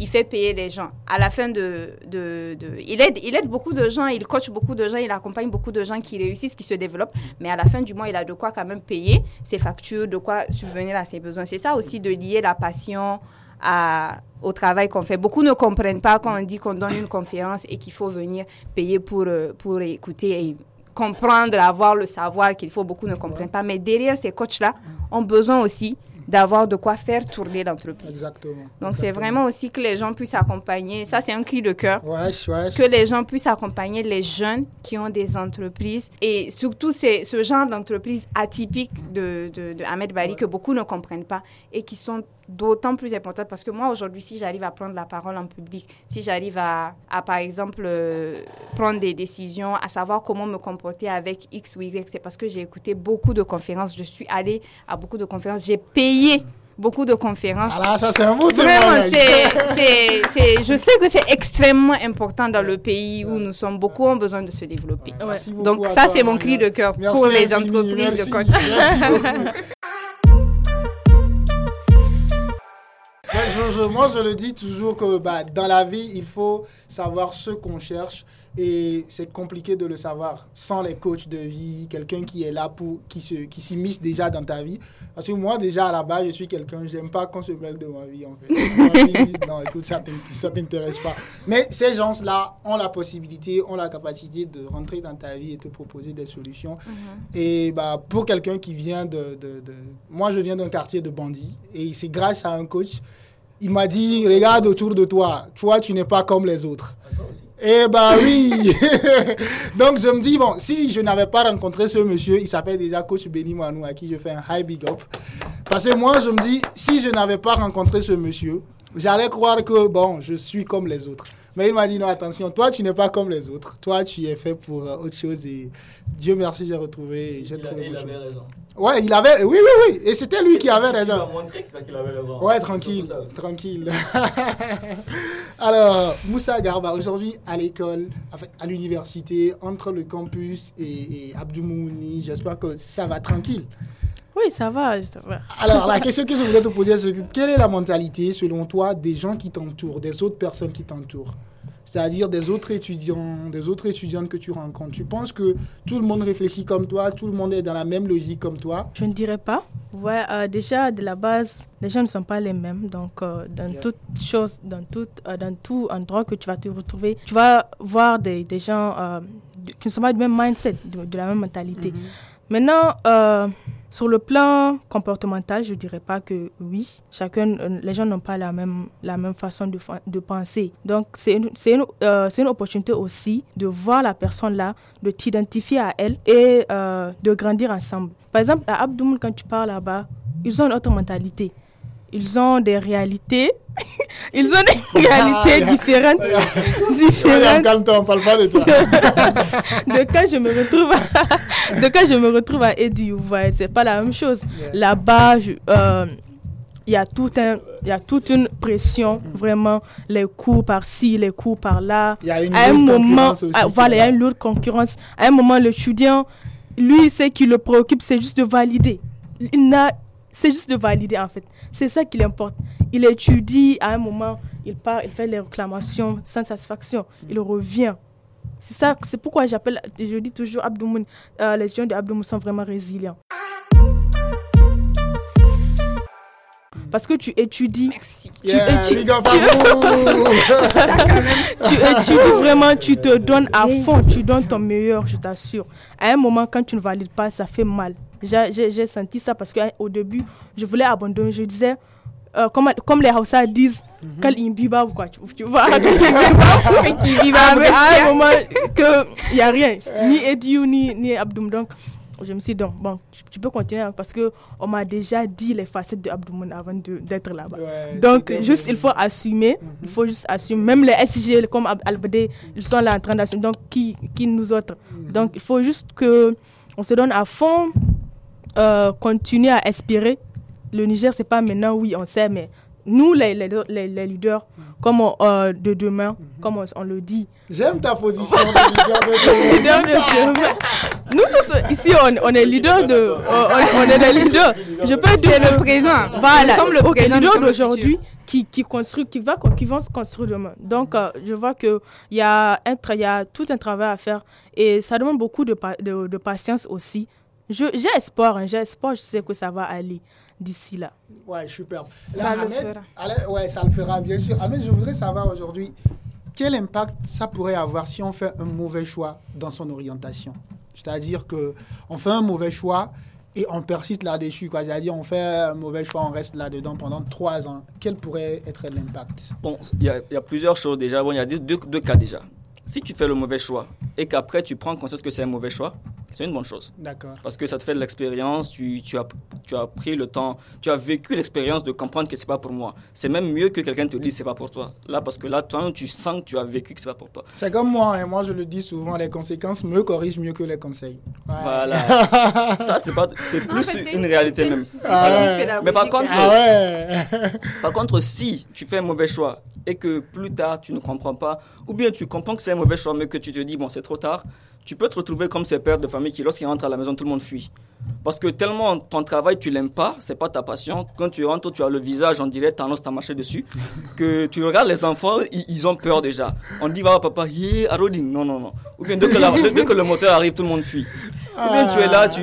il fait payer les gens. À la fin de... de, il, aide, il aide beaucoup de gens, il coach beaucoup de gens, il accompagne beaucoup de gens qui réussissent, qui se développent. Mais à la fin du mois, il a de quoi quand même payer ses factures, de quoi subvenir à ses besoins. C'est ça aussi de lier la passion à, au travail qu'on fait. Beaucoup ne comprennent pas quand on dit qu'on donne une conférence et qu'il faut venir payer pour, euh, pour écouter et comprendre, avoir le savoir qu'il faut. Beaucoup ne comprennent pas. Mais derrière ces coachs-là, ont besoin aussi d'avoir de quoi faire tourner l'entreprise. Exactement. Donc c'est vraiment aussi que les gens puissent accompagner, ça c'est un cri de cœur, ouais, ouais. que les gens puissent accompagner les jeunes qui ont des entreprises et surtout c'est ce genre d'entreprise atypique de, de, de Ahmed Bari que beaucoup ne comprennent pas et qui sont d'autant plus importante parce que moi, aujourd'hui, si j'arrive à prendre la parole en public, si j'arrive à, à, par exemple, euh, prendre des décisions, à savoir comment me comporter avec X ou Y, c'est parce que j'ai écouté beaucoup de conférences, je suis allée à beaucoup de conférences, j'ai payé beaucoup de conférences. Ah ça c'est un mot Vraiment, c'est, je sais que c'est extrêmement important dans le pays où nous sommes. Beaucoup ont besoin de se développer. Donc ça, c'est mon cri de cœur pour les entreprises de coaching. moi, je le dis toujours que bah, dans la vie, il faut savoir ce qu'on cherche. Et c'est compliqué de le savoir sans les coachs de vie, quelqu'un qui est là pour, qui se, qui s'immisce déjà dans ta vie. Parce que moi, déjà, à la base, je suis quelqu'un, j'aime pas qu'on se mêle de ma vie, en fait. non, écoute, ça t'intéresse pas. Mais ces gens-là ont la possibilité, ont la capacité de rentrer dans ta vie et te proposer des solutions. Mm-hmm. Et bah, pour quelqu'un qui vient de, de, de... Moi, je viens d'un quartier de bandits. Et c'est grâce à un coach il m'a dit, regarde autour de toi, toi, tu n'es pas comme les autres. Eh ben oui Donc je me dis, bon, si je n'avais pas rencontré ce monsieur, il s'appelle déjà Coach Benny Manou, à qui je fais un high big up. Parce que moi, je me dis, si je n'avais pas rencontré ce monsieur, j'allais croire que, bon, je suis comme les autres. Mais il m'a dit non, attention, toi, tu n'es pas comme les autres. Toi, tu es fait pour euh, autre chose. Et Dieu merci, j'ai retrouvé. J'ai Il, trouvé il avait raison. Ouais, il avait. Oui, oui, oui. Et c'était lui qui avait Il raison. m'a montré qu'il avait raison. Ouais, tranquille, tranquille. Alors, Moussa Garba, aujourd'hui à l'école, à l'université, entre le campus et, et Abdou j'espère que ça va tranquille. Oui, ça va, ça va. Alors, la question que je voulais te poser, c'est que quelle est la mentalité, selon toi, des gens qui t'entourent, des autres personnes qui t'entourent? C'est-à-dire des autres étudiants, des autres étudiantes que tu rencontres. Tu penses que tout le monde réfléchit comme toi, tout le monde est dans la même logique comme toi? Je ne dirais pas. Ouais, euh, déjà, de la base, les gens ne sont pas les mêmes. Donc, euh, dans Yeah. toute chose, dans tout, euh, dans tout endroit que tu vas te retrouver, tu vas voir des, des gens qui ne sont pas du même mindset, de, de la même mentalité. Maintenant, euh, sur le plan comportemental, je dirais pas que oui. Chacun, euh, les gens n'ont pas la même, la même façon de, de penser. Donc, c'est une, une, euh, une opportunité aussi de voir la personne là, de t'identifier à elle et euh, de grandir ensemble. Par exemple, à Abdoum, quand tu parles là-bas, ils ont une autre mentalité. Ils ont des réalités. ils ont des réalités différentes. différentes Calme-toi, on parle pas de toi. de quand je me retrouve à, de quand je me retrouve à Edu, c'est pas la même chose. Là-bas, euh, il y a tout un, il y a toute une pression, vraiment, les coups par-ci, les coups par-là. Il y a une À un moment, aussi ah, voilà, il y a une lourde concurrence. À un moment, l'étudiant, lui, ce qui le préoccupe, c'est juste de valider. Il n'a, c'est juste de valider en fait. C'est ça qui l'importe. Il étudie, à un moment, il part, il fait les réclamations sans satisfaction. Il revient. C'est ça, c'est pourquoi j'appelle, je dis toujours Abdoumoun, euh, les étudiants de Abdoumoun sont vraiment résilients. Parce que tu étudies, Merci. tu, Yeah, étu- big up tu- à vous. tu étudies vraiment, tu te donnes à fond, tu donnes ton meilleur, je t'assure. À un moment, quand tu ne valides pas, ça fait mal. J'ai- senti ça parce qu'au début, je voulais abandonner. Je disais, euh, comme, comme les Hausa disent, quand ils bibent, quoi, tu, tu vois. Ah, mais à un moment, il n'y a rien, ni Ediou, ni, ni Abdoum. Donc, je me suis dit, donc, bon, tu, tu peux continuer hein, parce qu'on m'a déjà dit les facettes de Abdoumoun avant d'être là-bas. Ouais, Donc, juste, il faut assumer. Il faut juste assumer. Même les SG comme Albedé, ils sont là en train d'assumer. Donc, qui, qui nous autres? Donc, il faut juste que on se donne à fond, euh, continuer à inspirer. Le Niger, c'est pas maintenant, oui, on sait, mais nous, les, les, les, les leaders, comme on, euh, de demain, comme on, on le dit, J'aime ta position. de leader de leaders de demain. Nous tous, ici, on, on est leaders de. on, on est des leaders. Je peux dire. C'est le présent. Voilà, Nous sommes le ok, présent, nous leaders sommes le d'aujourd'hui qui, qui, construit, qui, va, qui vont se construire demain. Donc, euh, je vois qu'il y, a un tra- il y a tout un travail à faire et ça demande beaucoup de, pa- de, de patience aussi. Je- J'ai espoir, hein, j'ai espoir, je sais que ça va aller d'ici là. Ouais, super. Ça le fera. allez, ouais, ça le fera, bien sûr. Ahmed, je voudrais savoir aujourd'hui quel impact ça pourrait avoir si on fait un mauvais choix dans son orientation? C'est-à-dire que on fait un mauvais choix et on persiste là-dessus. C'est-à-dire on fait un mauvais choix, on reste là-dedans pendant trois ans. Quel pourrait être l'impact? Bon, il y, y a plusieurs choses déjà. Bon, il y a deux, deux, deux cas déjà. Si tu fais le mauvais choix et qu'après tu prends conscience que c'est un mauvais choix, c'est une bonne chose. D'accord. Parce que ça te fait de l'expérience, tu, tu, as, tu as pris le temps, tu as vécu l'expérience de comprendre que c'est pas pour moi. C'est même mieux que quelqu'un te dise c'est pas pour toi. Là, parce que là, toi, tu sens que tu as vécu que c'est pas pour toi. C'est comme moi, et moi je le dis souvent, les conséquences me corrigent mieux que les conseils. Ouais. Voilà. ça, c'est pas, c'est plus En fait, c'est- une réalité même. Ah ouais. Mais par que- contre- Ah ouais Par contre, si tu fais un mauvais choix et que plus tard tu ne comprends pas, ou bien tu comprends que c'est un mauvais choix mais que tu te dis bon c'est trop tard, tu peux te retrouver comme ces pères de famille qui lorsqu'ils rentrent à la maison tout le monde fuit. Parce que tellement ton travail tu l'aimes pas, c'est pas ta passion. Quand tu rentres, tu as le visage en direct, tendance à marcher dessus, que tu regardes les enfants, ils, ils ont peur déjà. On dit va papa, yeah, Aroding, non non non. Ou bien dès que, la- dès- dès que le moteur arrive, tout le monde fuit. Ou bien tu es là, tu,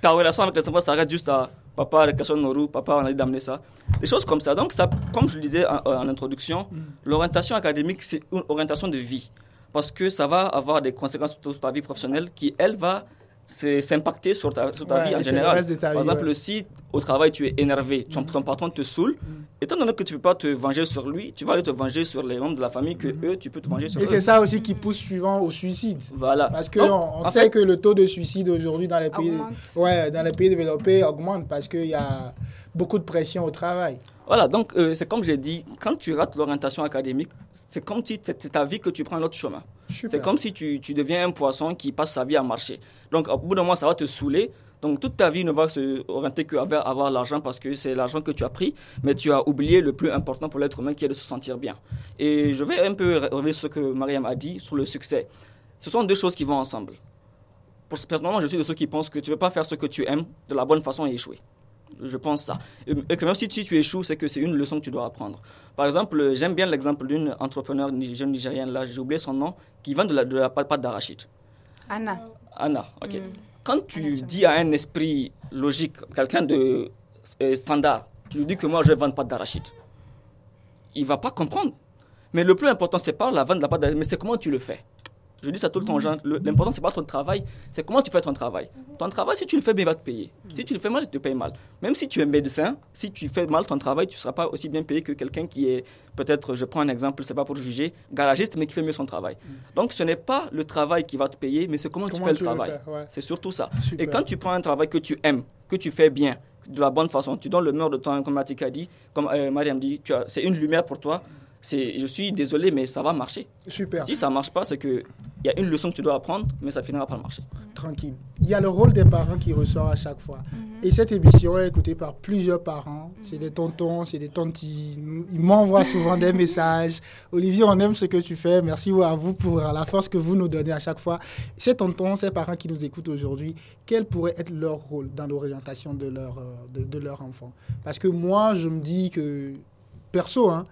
ta relation avec les enfants s'arrête juste à papa, récréation de Noru, papa, on a dit d'amener ça. Des choses comme ça. Donc, ça, comme je le disais en, en introduction, l'orientation académique, c'est une orientation de vie. Parce que ça va avoir des conséquences sur ta vie professionnelle qui, elle, va c'est- s'impacter sur ta, sur ta Ouais, vie en général. reste de ta Par vie, exemple, ouais. si au travail tu es énervé, ton, ton patron te saoule, étant donné que tu ne peux pas te venger sur lui, tu vas aller te venger sur les membres de la famille que eux, tu peux te venger sur Et eux. c'est ça aussi qui pousse souvent au suicide. Voilà. Parce que Donc, on, sait fait, que le taux de suicide aujourd'hui dans les pays, Augmente. ouais, dans les pays développés augmente parce que il y a beaucoup de pression au travail. Voilà, donc euh, c'est comme j'ai dit, quand tu rates l'orientation académique, c'est comme si c'est ta vie que tu prends un autre chemin. C'est comme si tu, tu, deviens un poisson qui passe sa vie à marcher. Donc au bout d'un moment, ça va te saouler. Donc toute ta vie ne va se orienter qu'à avoir l'argent parce que c'est l'argent que tu as pris, mais tu as oublié le plus important pour l'être humain qui est de se sentir bien. Et je vais un peu revenir sur ce que Mariam a dit sur le succès. Ce sont deux choses qui vont ensemble. Personnellement, je suis de ceux qui pensent que tu ne veux pas faire ce que tu aimes de la bonne façon et échouer. Je pense ça. Et que même si tu, échoues, c'est que c'est une leçon que tu dois apprendre. Par exemple, j'aime bien l'exemple d'une entrepreneur jeune nigérienne, là, j'ai oublié son nom, qui vend de la, de la pâte d'arachide. Anna. Anna, ok. Mm. Quand tu dis à un esprit logique, quelqu'un de euh, standard, tu lui dis que moi je vends pas d'arachide, il ne va pas comprendre. Mais le plus important, c'est pas la vente de la pâte d'arachide, mais c'est comment tu le fais. Je dis ça tout le temps aux gens. L'important, c'est pas ton travail, c'est comment tu fais ton travail. Ton travail, si tu le fais bien, il va te payer. Si tu le fais mal, il te paye mal. Même si tu es médecin, si tu fais mal ton travail, tu ne seras pas aussi bien payé que quelqu'un qui est, peut-être, je prends un exemple, c'est pas pour juger, garagiste, mais qui fait mieux son travail. Donc, ce n'est pas le travail qui va te payer, mais c'est comment, tu fais le travail. C'est surtout ça. Et quand tu prends un travail que tu aimes, que tu fais bien, de la bonne façon, tu donnes le meilleur de temps, comme Matika a dit, comme euh, Mariam dit, c'est une lumière pour toi je suis désolé, mais ça va marcher. Super. Si ça ne marche pas, c'est qu'il y a une leçon que tu dois apprendre, mais ça finira par marcher. Tranquille. Il y a le rôle des parents qui ressort à chaque fois. Mhm. Et cette émission est écoutée par plusieurs parents. C'est des tontons, c'est des tontis. Ils m'envoient souvent des messages. Olivier, on aime ce que tu fais. Merci à vous pour la force que vous nous donnez à chaque fois. Ces tontons, ces parents qui nous écoutent aujourd'hui, quel pourrait être leur rôle dans l'orientation de leur, euh, de, de leur enfant? Parce que moi, je me dis que, perso, hein,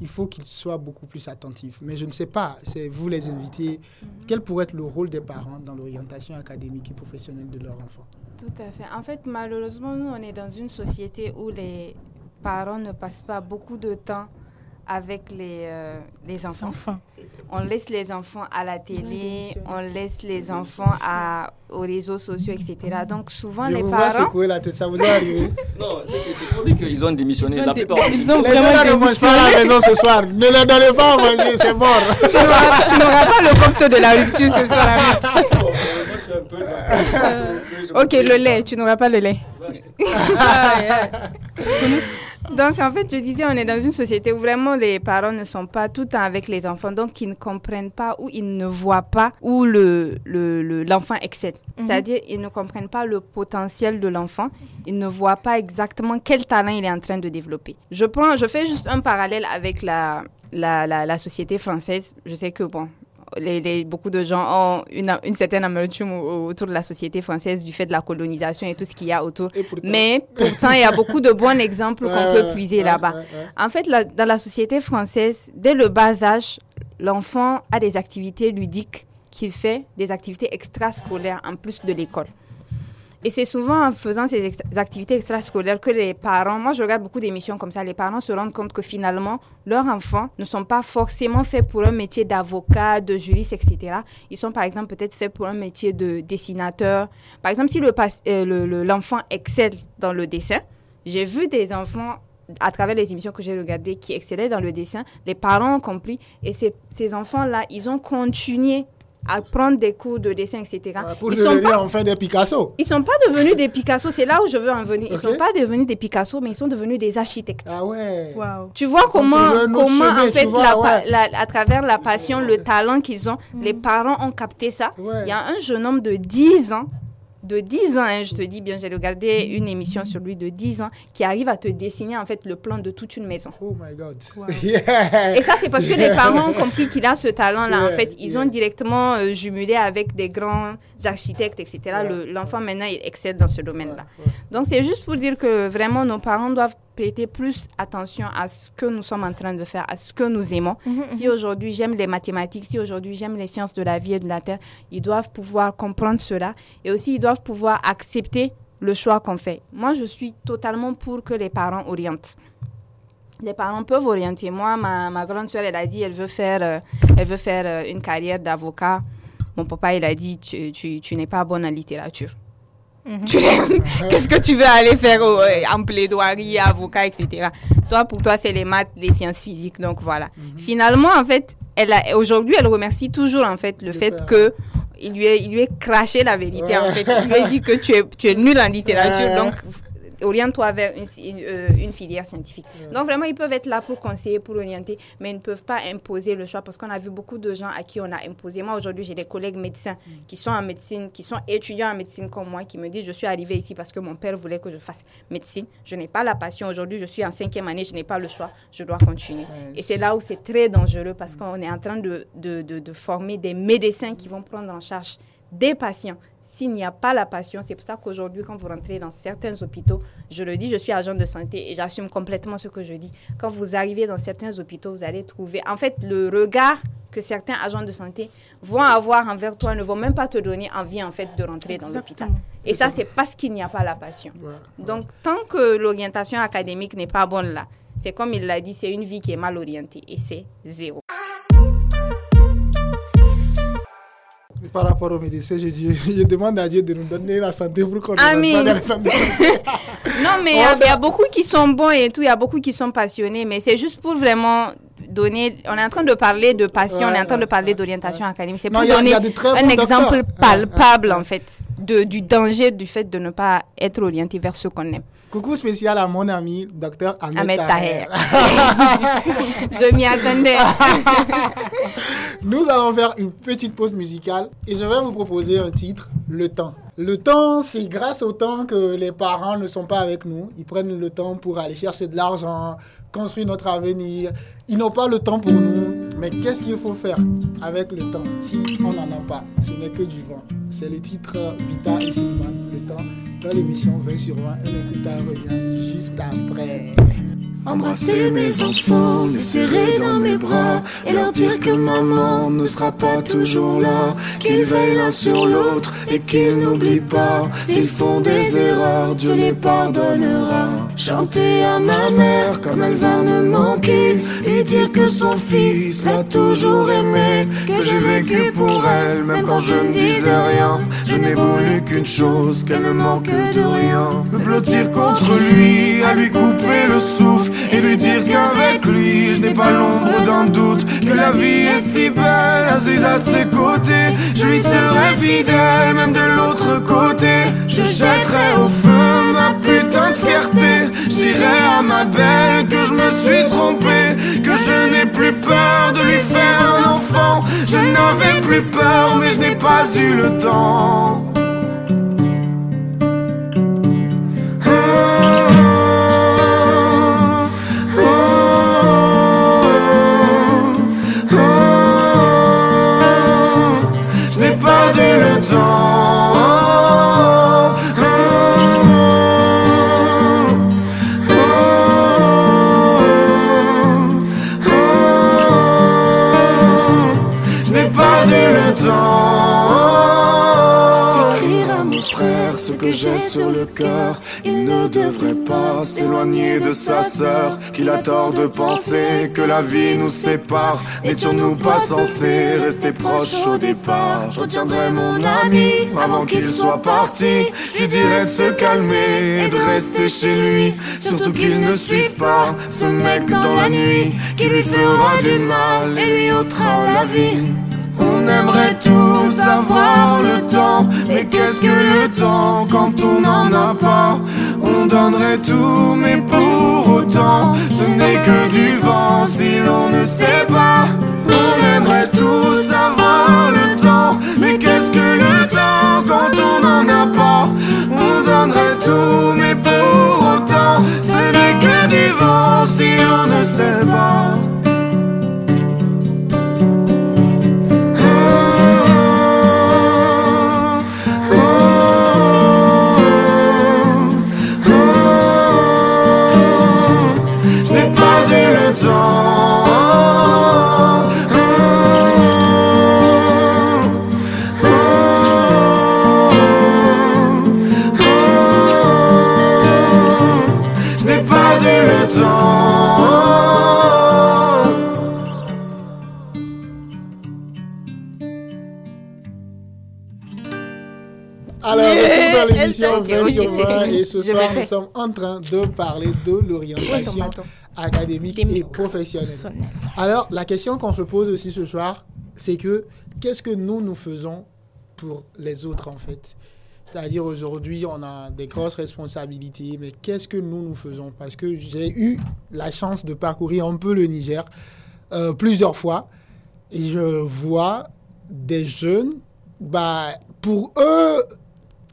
il faut qu'ils soient beaucoup plus attentifs. Mais je ne sais pas, c'est vous les invités, quel pourrait être le rôle des parents dans l'orientation académique et professionnelle de leurs enfants? Tout à fait. En fait, malheureusement, nous, on est dans une société où les parents ne passent pas beaucoup de temps avec les, euh, les enfants. On laisse les enfants à la télé, on laisse les enfants à, aux réseaux sociaux, etc. Donc souvent les parents... secouer la tête, ça vous arrive Non, c'est pour dire qu'ils ont démissionné. Ils la plupart ils ont vraiment démissionné. à la maison ce soir. Ne les donnez pas à manger, c'est mort. tu n'auras pas le compte de la rupture ce soir. ok, le lait, tu n'auras pas le lait. Donc, en fait, je disais, on est dans une société où vraiment les parents ne sont pas tout le temps avec les enfants, donc ils ne comprennent pas ou ils ne voient pas où l'enfant le, le, excelle. Mhm. C'est-à-dire, ils ne comprennent pas le potentiel de l'enfant, ils ne voient pas exactement quel talent il est en train de développer. Je, prends, je fais juste un parallèle avec la, la, la, la, société française. Je sais que, bon, les, beaucoup de gens ont une, une certaine amertume autour de la société française du fait de la colonisation et tout ce qu'il y a autour. Mais pourtant, il y a beaucoup de bons exemples qu'on peut puiser là-bas. En fait, dans la société française, dès le bas âge, l'enfant a des activités ludiques qu'il fait, des activités extrascolaires en plus de l'école. Et c'est souvent en faisant ces activités extrascolaires que les parents, moi je regarde beaucoup d'émissions comme ça, les parents se rendent compte que finalement, leurs enfants ne sont pas forcément faits pour un métier d'avocat, de juriste, etc. Ils sont par exemple peut-être faits pour un métier de dessinateur. Par exemple, si euh, l'enfant le, excelle dans le dessin, j'ai vu des enfants à travers les émissions que j'ai regardées qui excellaient dans le dessin, les parents ont compris et ces enfants-là, ils ont continué à prendre des cours de dessin, etc. pour ils devenir sont enfin des Picasso. Ils sont pas devenus des Picasso, c'est là où je veux en venir. Ils ne sont pas devenus des Picasso, mais ils sont devenus des architectes. Ah ouais. Tu vois comment, comment en fait, à travers la passion, le talent qu'ils ont, les parents ont capté ça. Il y a un jeune homme de 10 ans de 10 ans, hein, je te dis bien, j'ai regardé une émission sur lui de 10 ans qui arrive à te dessiner en fait le plan de toute une maison. Oh my God. Et ça, c'est parce que les parents ont compris qu'il a ce talent-là. en fait, ils ont directement euh, jumelé avec des grands architectes, etc. L'enfant, maintenant, il excelle dans ce domaine-là. Donc, c'est juste pour dire que vraiment, nos parents doivent prêter plus attention à ce que nous sommes en train de faire, à ce que nous aimons. Mhm, mhm. Si aujourd'hui j'aime les mathématiques, si aujourd'hui j'aime les sciences de la vie et de la terre, ils doivent pouvoir comprendre cela et aussi ils doivent pouvoir accepter le choix qu'on fait. Moi, je suis totalement pour que les parents orientent. Les parents peuvent orienter. Moi, ma, ma grande soeur, elle a dit, elle veut faire, euh, elle veut faire euh, une carrière d'avocat. Mon papa, il a dit, tu, tu, tu n'es pas bonne en littérature. Qu'est-ce que tu veux aller faire euh, en plaidoirie, avocat, etc. Toi, pour toi, c'est les maths, les sciences physiques. Donc voilà. Mhm. Finalement, en fait, elle aujourd'hui, elle remercie toujours en fait le, fait que il lui, est, il lui est craché la vérité. En fait, il lui a dit que tu es, tu es nul en littérature. Donc oriente-toi vers une, euh, une, filière scientifique. Donc vraiment, ils peuvent être là pour conseiller, pour orienter, mais ils ne peuvent pas imposer le choix parce qu'on a vu beaucoup de gens à qui on a imposé. Moi, aujourd'hui, j'ai des collègues médecins qui sont en médecine, qui sont étudiants en médecine comme moi, qui me disent, je suis arrivé ici parce que mon père voulait que je fasse médecine. Je n'ai pas la passion. Aujourd'hui, je suis en cinquième année, je n'ai pas le choix, je dois continuer. Et c'est là où c'est très dangereux parce qu'on est en train de, de, de, de former des médecins qui vont prendre en charge des patients s'il n'y a pas la passion, c'est pour ça qu'aujourd'hui, quand vous rentrez dans certains hôpitaux, je le dis, je suis agent de santé et j'assume complètement ce que je dis. Quand vous arrivez dans certains hôpitaux, vous allez trouver, en fait, le regard que certains agents de santé vont avoir envers toi ne vont même pas te donner envie, en fait, de rentrer dans l'hôpital. Et ça, c'est parce qu'il n'y a pas la passion. Donc, tant que l'orientation académique n'est pas bonne là, c'est comme il l'a dit, c'est une vie qui est mal orientée et c'est zéro. Par rapport aux médecins, je, je, demande à Dieu de nous donner la santé pour qu'on ait la santé. non, mais il y, a beaucoup qui sont bons et tout, il y a beaucoup qui sont passionnés, mais c'est juste pour vraiment donner. On est en train de parler de passion, on est en train de parler d'orientation académique. C'est pour donner un exemple palpable, en fait, de, du danger du fait de ne pas être orienté vers ce qu'on aime. Coucou spécial à mon ami, docteur Ahmed, Ahmed Taher. je m'y attendais. Nous allons faire une petite pause musicale et je vais vous proposer un titre, Le temps. Le temps, c'est grâce au temps que les parents ne sont pas avec nous. Ils prennent le temps pour aller chercher de l'argent, construire notre avenir. Ils n'ont pas le temps pour nous. Mais qu'est-ce qu'il faut faire avec le temps? Si on n'en a pas Ce n'est que du vent. C'est le titre Vita et Silman, Le temps, dans l'émission 20 sur 20. Un écouteur revient juste après. Embrasser mes enfants, les serrer dans mes bras et leur dire que maman ne sera pas toujours là, qu'ils veillent l'un sur l'autre et qu'ils n'oublient pas. S'ils font des erreurs, Dieu les pardonnera. Chanter à ma mère comme elle va me manquer, lui dire que son fils l'a toujours aimé, que j'ai vécu pour elle, même quand je ne disais rien. Je n'ai voulu qu'une chose, qu'elle ne manque de rien. Me blottir contre lui, à lui couper le souffle et lui dire qu'avec lui je n'ai pas l'ombre d'un doute que la vie est si belle assise à ses côtés. Je lui serai fidèle même de l'autre côté. Je jetterai au feu ma putain de fierté. Je dirai à ma belle que je me suis trompé que je n'ai plus peur de lui faire un enfant. Je n'avais plus peur mais je n'ai pas eu le temps j'ai sur le cœur. Il ne devrait pas s'éloigner de sa sœur. Qu'il a tort de penser que la vie nous sépare. N'étions-nous pas censés rester proches au départ? Je retiendrai mon ami avant qu'il soit parti. Je lui dirais de se calmer et de rester chez lui. Surtout qu'il ne suive pas ce mec dans la nuit qui lui fera du mal et lui ôtera la vie. On aimerait tous avoir le temps, mais qu'est-ce que le temps quand on n'en a pas? On donnerait tout, mais pour autant, ce n'est que du vent si l'on ne sait pas. 20 et ce soir nous sommes en train de parler de l'orientation académique et professionnelle. Alors la question qu'on se pose aussi ce soir, c'est que qu'est-ce que nous nous faisons pour les autres en fait? C'est-à-dire aujourd'hui, on a des grosses responsabilités, mais qu'est-ce que nous, nous faisons? Parce que j'ai eu la chance de parcourir un peu le Niger euh, plusieurs fois et je vois des jeunes, bah, pour eux,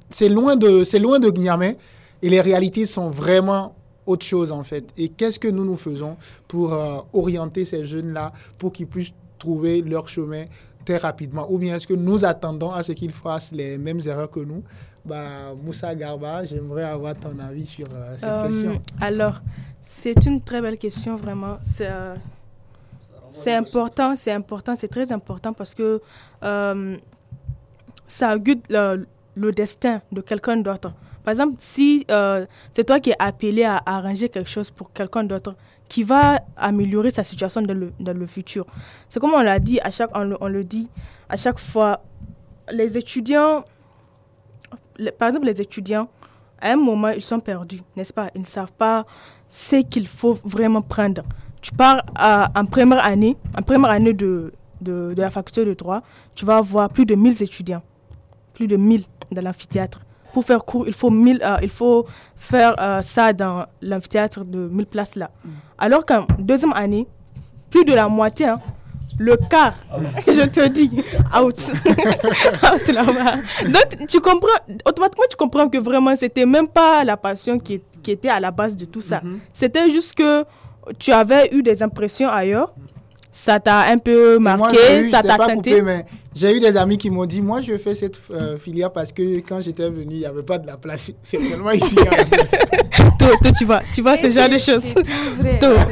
c'est loin de, c'est loin de Niamey et les réalités sont vraiment autre chose en fait. Et qu'est-ce que nous nous faisons pour euh, orienter ces jeunes-là pour qu'ils puissent trouver leur chemin très rapidement? Ou bien est-ce que nous attendons à ce qu'ils fassent les mêmes erreurs que nous? Bah, Moussa Garba, j'aimerais avoir ton avis sur euh, cette Euh, question. alors, c'est une très belle question, vraiment. C'est important, c'est important, c'est très important parce que ça augure le, le destin de quelqu'un d'autre. Par exemple, si euh, c'est toi qui es appelé à arranger quelque chose pour quelqu'un d'autre qui va améliorer sa situation dans le, dans le futur. C'est comme on l'a dit, à chaque, on, le- dit à chaque fois, les étudiants, par exemple les étudiants, à un moment, ils sont perdus, n'est-ce pas? Ils ne savent pas ce qu'il faut vraiment prendre. Tu pars en première année, première année de, de, de la faculté de droit, tu vas avoir plus de 1000 étudiants, plus de 1000 dans l'amphithéâtre. Pour faire cours, il faut, 1000, euh, il faut faire euh, ça dans l'amphithéâtre de 1000 places là. Alors qu'en deuxième année, plus de la moitié, hein, le quart, je te dis, out. out là-bas. Donc, tu comprends, automatiquement, tu comprends que vraiment, c'était même pas la passion qui, était à la base de tout ça. C'était juste que tu avais eu des impressions ailleurs, ça t'a un peu marqué, eu- ça t'a teinté. coupé, mais j'ai eu des amis qui m'ont dit, moi, je fais cette euh, filière parce que quand j'étais venu, il n'y avait pas de la place. C'est seulement ici. il y a la place. Toi, toi, tu vois, tu vois ce genre de choses. Toi.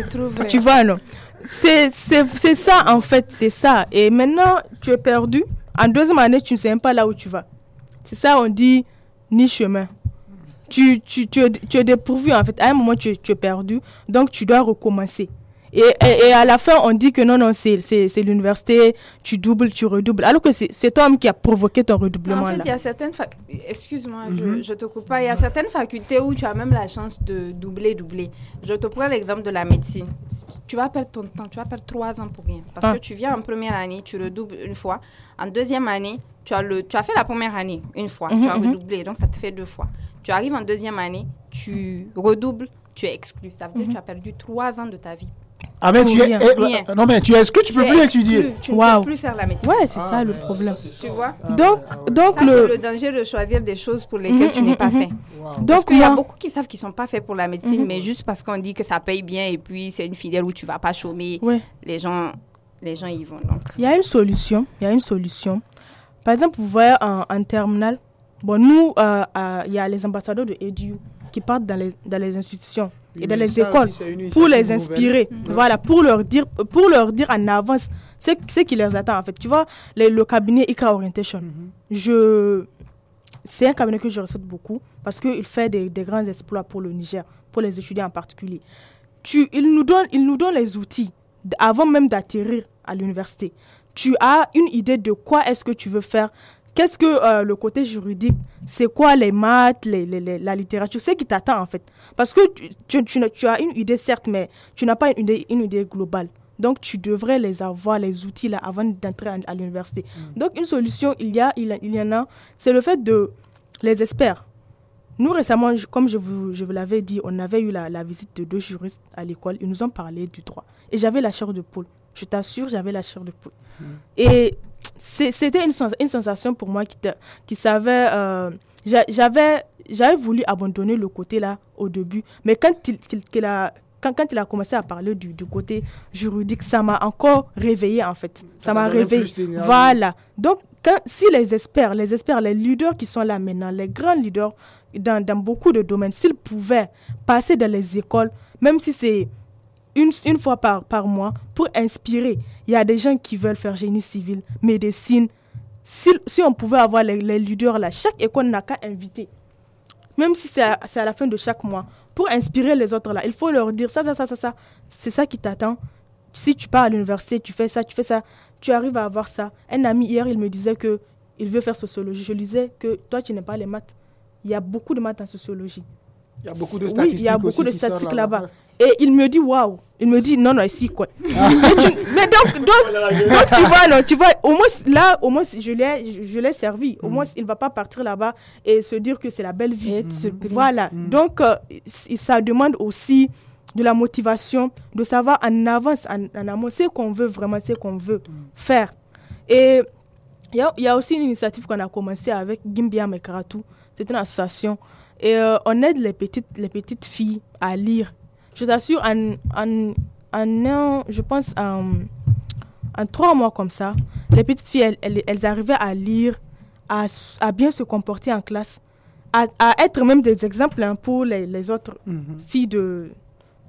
Tu vois, non? C'est c'est- c'est ça, en fait, c'est ça. Et maintenant, tu es perdu. En deuxième année, tu ne sais même pas là où tu vas. C'est ça, on dit ni chemin. Tu, tu, tu, es, tu es dépourvu, en fait. À un moment, tu es perdu. Donc, tu dois recommencer. Et, et, et à la fin, on dit que non, non, c'est l'université, tu doubles, tu redoubles. Alors que c'est c'est toi-même qui a provoqué ton redoublement En fait, il y là. a certaines fac- excuse-moi, je, Mhm. je te coupe pas. Il y a certaines facultés où tu as même la chance de doubler, doubler. Je te prends l'exemple de la médecine. Tu vas perdre ton temps, tu vas perdre trois ans pour rien. Parce Ah. que tu viens en première année, tu redoubles une fois. En deuxième année, tu as, le, tu as fait la première année une fois, Mhm, tu as mhm. redoublé, donc ça te fait deux fois. Tu arrives en deuxième année, tu redoubles, tu es exclu. Ça veut dire que tu as perdu trois ans de ta vie. Ah, mais tu es. eh, non, mais tu es ce que tu peux plus étudier? Tu ne Waouh. peux plus faire la médecine? Ouais, c'est Ah, ça le mais problème. Tu vois? Ah, Donc, ah ouais. donc Ça, le, le danger de choisir des choses pour lesquelles tu Mhm, n'es pas mhm, fait. Wow. Parce donc qu'il y a beaucoup qui savent qu'ils sont pas faits pour la médecine, Mhm. mais juste parce qu'on dit que ça paye bien et puis c'est une filière où tu vas pas chômer, ouais. les gens, les gens y vont. Donc, Il y a une solution. Il y a une solution. Par exemple, vous voyez en, en terminale, bon, nous, euh, euh, il y a les ambassadeurs de EDU qui partent dans les, dans les institutions et dans les écoles pour les inspirer. Voilà, pour leur dire, pour leur dire en avance ce, qui les attend en fait. Tu vois, le, le cabinet ICA Orientation, Mhm. je, c'est un cabinet que je respecte beaucoup parce qu'il fait des, des grands exploits pour le Niger, pour les étudiants en particulier. Tu, il, nous donne, il nous donne les outils avant même d'atterrir à l'université. Tu as une idée de quoi est-ce que tu veux faire. Qu'est-ce que euh, le côté juridique, c'est quoi les maths, les, les- les- la littérature, c'est qui t'attend en fait? Parce que tu, tu- tu as une idée certes, mais tu n'as pas une idée, une idée globale. Donc tu devrais les avoir, les outils là, avant d'entrer à, l'université. Donc une solution, il y, a, il, il y en a, c'est le fait de les experts. Nous récemment, comme je vous, je vous l'avais dit, on avait eu la, la visite de deux juristes à l'école. Ils nous ont parlé du droit. Et j'avais la chair de poule. Je t'assure, j'avais la chair de poule. Et c'est- c'était une, sens- une sensation pour moi qui, savait... euh, j'a- j'avais j'avais voulu abandonner le côté là au début. Mais quand il, a... Quand, quand il a commencé à parler du, du côté juridique, ça m'a encore réveillé en fait. Ça m'a réveillé. Voilà. Donc, quand, si les experts, les experts, les leaders qui sont là maintenant, les grands leaders dans, dans beaucoup de domaines, s'ils pouvaient passer dans les écoles, même si c'est une, une fois par, par mois, pour inspirer, il y a des gens qui veulent faire génie civil, médecine. Si, si on pouvait avoir les, les leaders là, chaque école n'a qu'à inviter, même si c'est à, à la fin de chaque mois, pour inspirer les autres là, il faut leur dire ça, ça, ça, ça, ça, c'est ça qui t'attend. Si tu pars à l'université, tu fais ça, tu fais ça, tu arrives à avoir ça. Un ami hier, il me disait que il veut faire sociologie. Je lui disais que toi, tu n'aimes pas les maths. Il y a beaucoup de maths en sociologie. Il y a beaucoup de Oui, statistiques. il y a beaucoup aussi de qui sortent statistiques là-bas. là-bas. Et il me dit waouh. Il me dit non, non, ici quoi. mais, tu, mais donc, donc, donc, tu vois, non, tu vois, au moins là, au moins je l'ai, je, l'ai servi. Au moins il va pas partir là-bas et se dire que c'est la belle vie. Et. Voilà. Donc euh, ça demande aussi de la motivation, de savoir en avance, en, en amont, ce qu'on veut vraiment, ce qu'on veut faire. Et il y a, il y a aussi une initiative qu'on a commencé avec Gimbia Mekaratu. C'est une association. Et euh, on aide les petites, les petites filles à lire. Je t'assure, en, en, en un, je pense, en, en trois mois comme ça, les petites filles, elles, elles, elles arrivaient à lire, à, à bien se comporter en classe, à, à être même des exemples hein, pour les, les autres Mhm. filles de,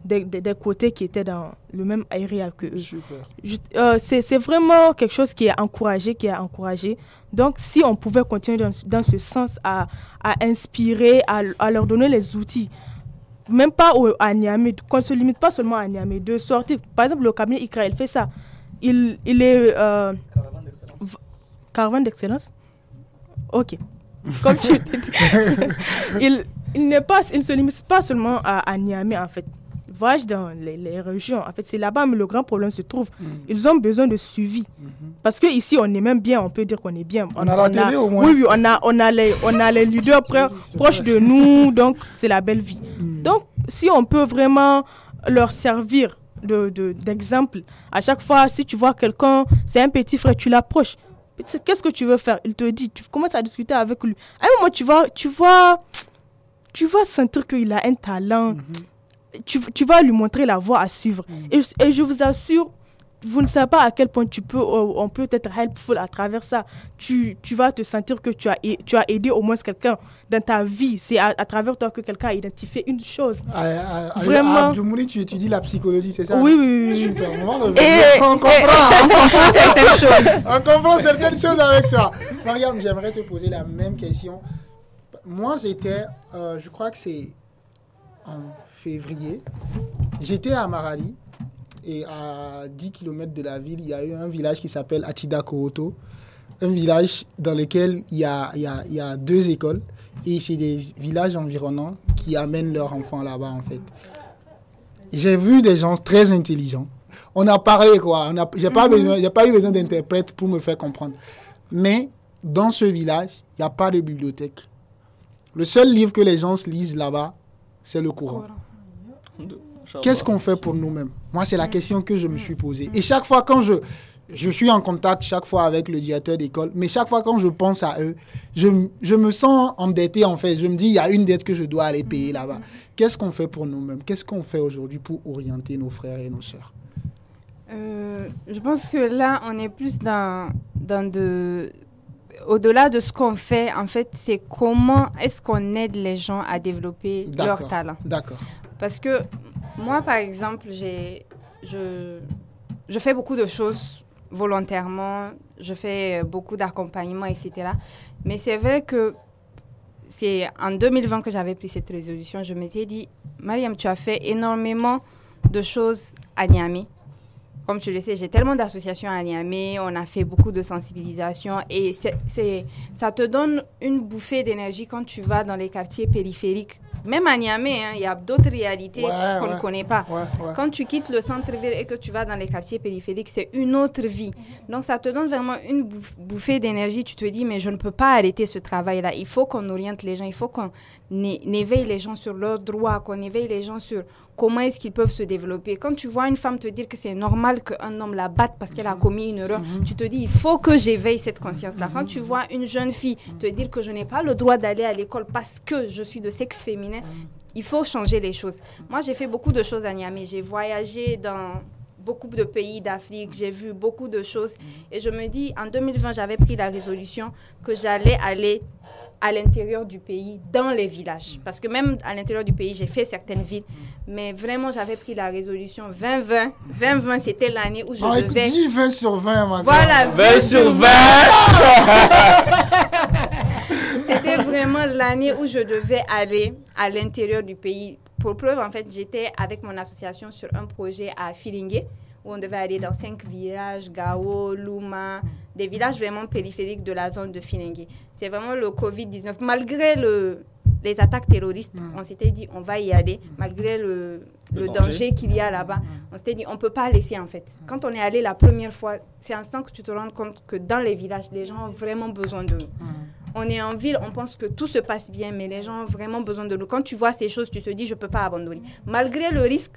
des- des- des côtés qui étaient dans le même area que eux. Euh, c'est vraiment quelque chose qui est encouragé, qui est encouragé. Donc, si on pouvait continuer dans, ce- dans ce sens à, à inspirer, à, à leur donner les outils, même pas au, à Niamey, qu'on ne se limite pas seulement à Niamey, de sortir. Par exemple, le cabinet ICRA, il fait ça. Il, il est. euh, caravane d'excellence Ok. Comme tu dit. il, il, pas, il ne se limite pas seulement à, à Niamey, en fait. Il voyage dans les, les régions. En fait, c'est là-bas mais le grand problème se trouve. Ils ont besoin de suivi. Parce que ici, on est même bien, on peut dire qu'on est bien. On a la télé, au moins. Oui, oui, on a, on a, les, on a les leaders proches de nous, donc c'est la belle vie. Donc, si on peut vraiment leur servir de- de- d'exemple, à chaque fois, si tu vois quelqu'un, c'est un petit frère, tu l'approches. Qu'est-ce que tu veux faire? Il te dit, tu commences à discuter avec lui. À un moment, tu vas, tu vas, tu vas sentir qu'il a un talent. Tu, tu vas lui montrer la voie à suivre. Et, et je vous assure, vous ne savez pas à quel point tu peux, euh, on peut être helpful à travers ça. Tu, tu vas te sentir que tu as, tu as aidé au moins quelqu'un dans ta vie. C'est à, à travers toi que quelqu'un a identifié une chose. À, à- à- Vraiment. Abdoumouni, tu étudies la psychologie, c'est ça? Oui, oui, oui. Super, on va revenir. Et- on et- comprend. on comprend certaines choses. On comprend certaines choses avec toi. Mariam, j'aimerais te poser la même question. Moi, j'étais, euh, je crois que c'est en février, j'étais à Marali et à 10 km de la ville, il y a eu un village qui s'appelle Atida Kooto. Un village dans lequel il y a, il y a- il y a deux écoles et c'est des villages environnants qui amènent leurs enfants là-bas en fait. J'ai vu des gens très intelligents. On a parlé quoi. J'ai pas besoin, j'ai pas eu besoin d'interprète pour me faire comprendre. Mais dans ce village, il n'y a pas de bibliothèque. Le seul livre que les gens se lisent là-bas, c'est le Coran. Qu'est-ce qu'on fait pour nous-mêmes? Moi, c'est la question que je me suis posée. Et chaque fois quand je, je suis en contact, chaque fois avec le directeur d'école, mais chaque fois quand je pense à eux, je, je me sens endetté en fait. Je me dis, il y a une dette que je dois aller payer là-bas. Qu'est-ce qu'on fait pour nous-mêmes? Qu'est-ce qu'on fait aujourd'hui pour orienter nos frères et nos sœurs? Euh, je pense que là, on est plus dans, dans de... Au-delà de ce qu'on fait, en fait, c'est comment est-ce qu'on aide les gens à développer leur talent. D'accord. Parce que moi, par exemple, j'ai, je, je fais beaucoup de choses volontairement, je fais beaucoup d'accompagnement, etc. Mais c'est vrai que c'est en 2020 que j'avais pris cette résolution. Je m'étais dit, Mariam, tu as fait énormément de choses à Niamey. Comme tu le sais, j'ai tellement d'associations à Niamey, on a fait beaucoup de sensibilisation et c'est, ça te donne une bouffée d'énergie quand tu vas dans les quartiers périphériques. Même à Niamey, hein, il y a d'autres réalités Ouais, qu'on ouais. ne connaît pas. Ouais. Quand tu quittes le centre-ville et que tu vas dans les quartiers périphériques, c'est une autre vie. Donc, ça te donne vraiment une bouf- bouffée d'énergie. Tu te dis, mais je ne peux pas arrêter ce travail-là. Il faut qu'on oriente les gens, il faut qu'on é- éveille les gens sur leurs droits, qu'on éveille les gens sur comment est-ce qu'ils peuvent se développer. Quand tu vois une femme te dire que c'est normal qu'un homme la batte parce qu'elle a commis une erreur, tu te dis, il faut que j'éveille cette conscience-là. Quand tu vois une jeune fille te dire que je n'ai pas le droit d'aller à l'école parce que je suis de sexe féminin, il faut changer les choses. Moi, j'ai fait beaucoup de choses à Niamey. J'ai voyagé dans beaucoup de pays d'Afrique. J'ai vu beaucoup de choses. Et je me dis, en 2020, j'avais pris la résolution que j'allais aller à l'intérieur du pays, dans les villages. Parce que même à l'intérieur du pays, j'ai fait certaines villes. Mais vraiment, j'avais pris la résolution 2020. 2020, c'était l'année où je écoute, devais... dis 20 sur 20 maintenant. Voilà, 20 sur 20 C'était vraiment l'année où je devais aller à l'intérieur du pays. Pour preuve, en fait, j'étais avec mon association sur un projet à Filingué, où on devait aller dans cinq villages, Gao, Luma, des villages vraiment périphériques de la zone de Filingué. C'est vraiment le Covid-19. Malgré le, les attaques terroristes, on s'était dit on va y aller malgré le, Le le danger. danger qu'il y a là-bas. On s'était dit on peut pas laisser en fait. Quand on est allé la première fois, c'est instant que tu te rends compte que dans les villages, les gens ont vraiment besoin de nous. On est en ville, on pense que tout se passe bien, mais les gens ont vraiment besoin de nous. Quand tu vois ces choses, tu te dis je peux pas abandonner. Malgré le risque,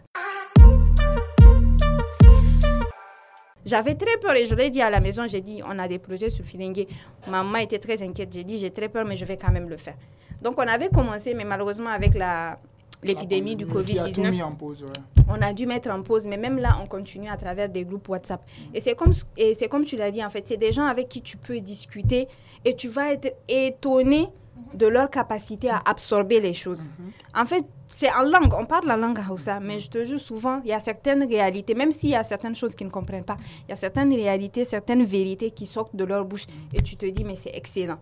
J'avais très peur et je l'ai dit à la maison, j'ai dit, on a des projets sur Filingue. Maman était très inquiète, j'ai dit, j'ai très peur, mais je vais quand même le faire. Donc on avait commencé, mais malheureusement avec la l'épidémie du Qui a tout mis Covid-19, en pause, ouais. on a dû mettre en pause, mais même là, on continue à travers des groupes WhatsApp. Et c'est comme, et c'est comme tu l'as dit, en fait, c'est des gens avec qui tu peux discuter et tu vas être étonné de leur capacité à absorber les choses. En fait, c'est en langue, on parle la langue Hausa, mais je te jure souvent, il y a certaines réalités, même s'il y a certaines choses qu'ils ne comprennent pas, il y a certaines réalités, certaines vérités qui sortent de leur bouche et tu te dis, mais c'est excellent.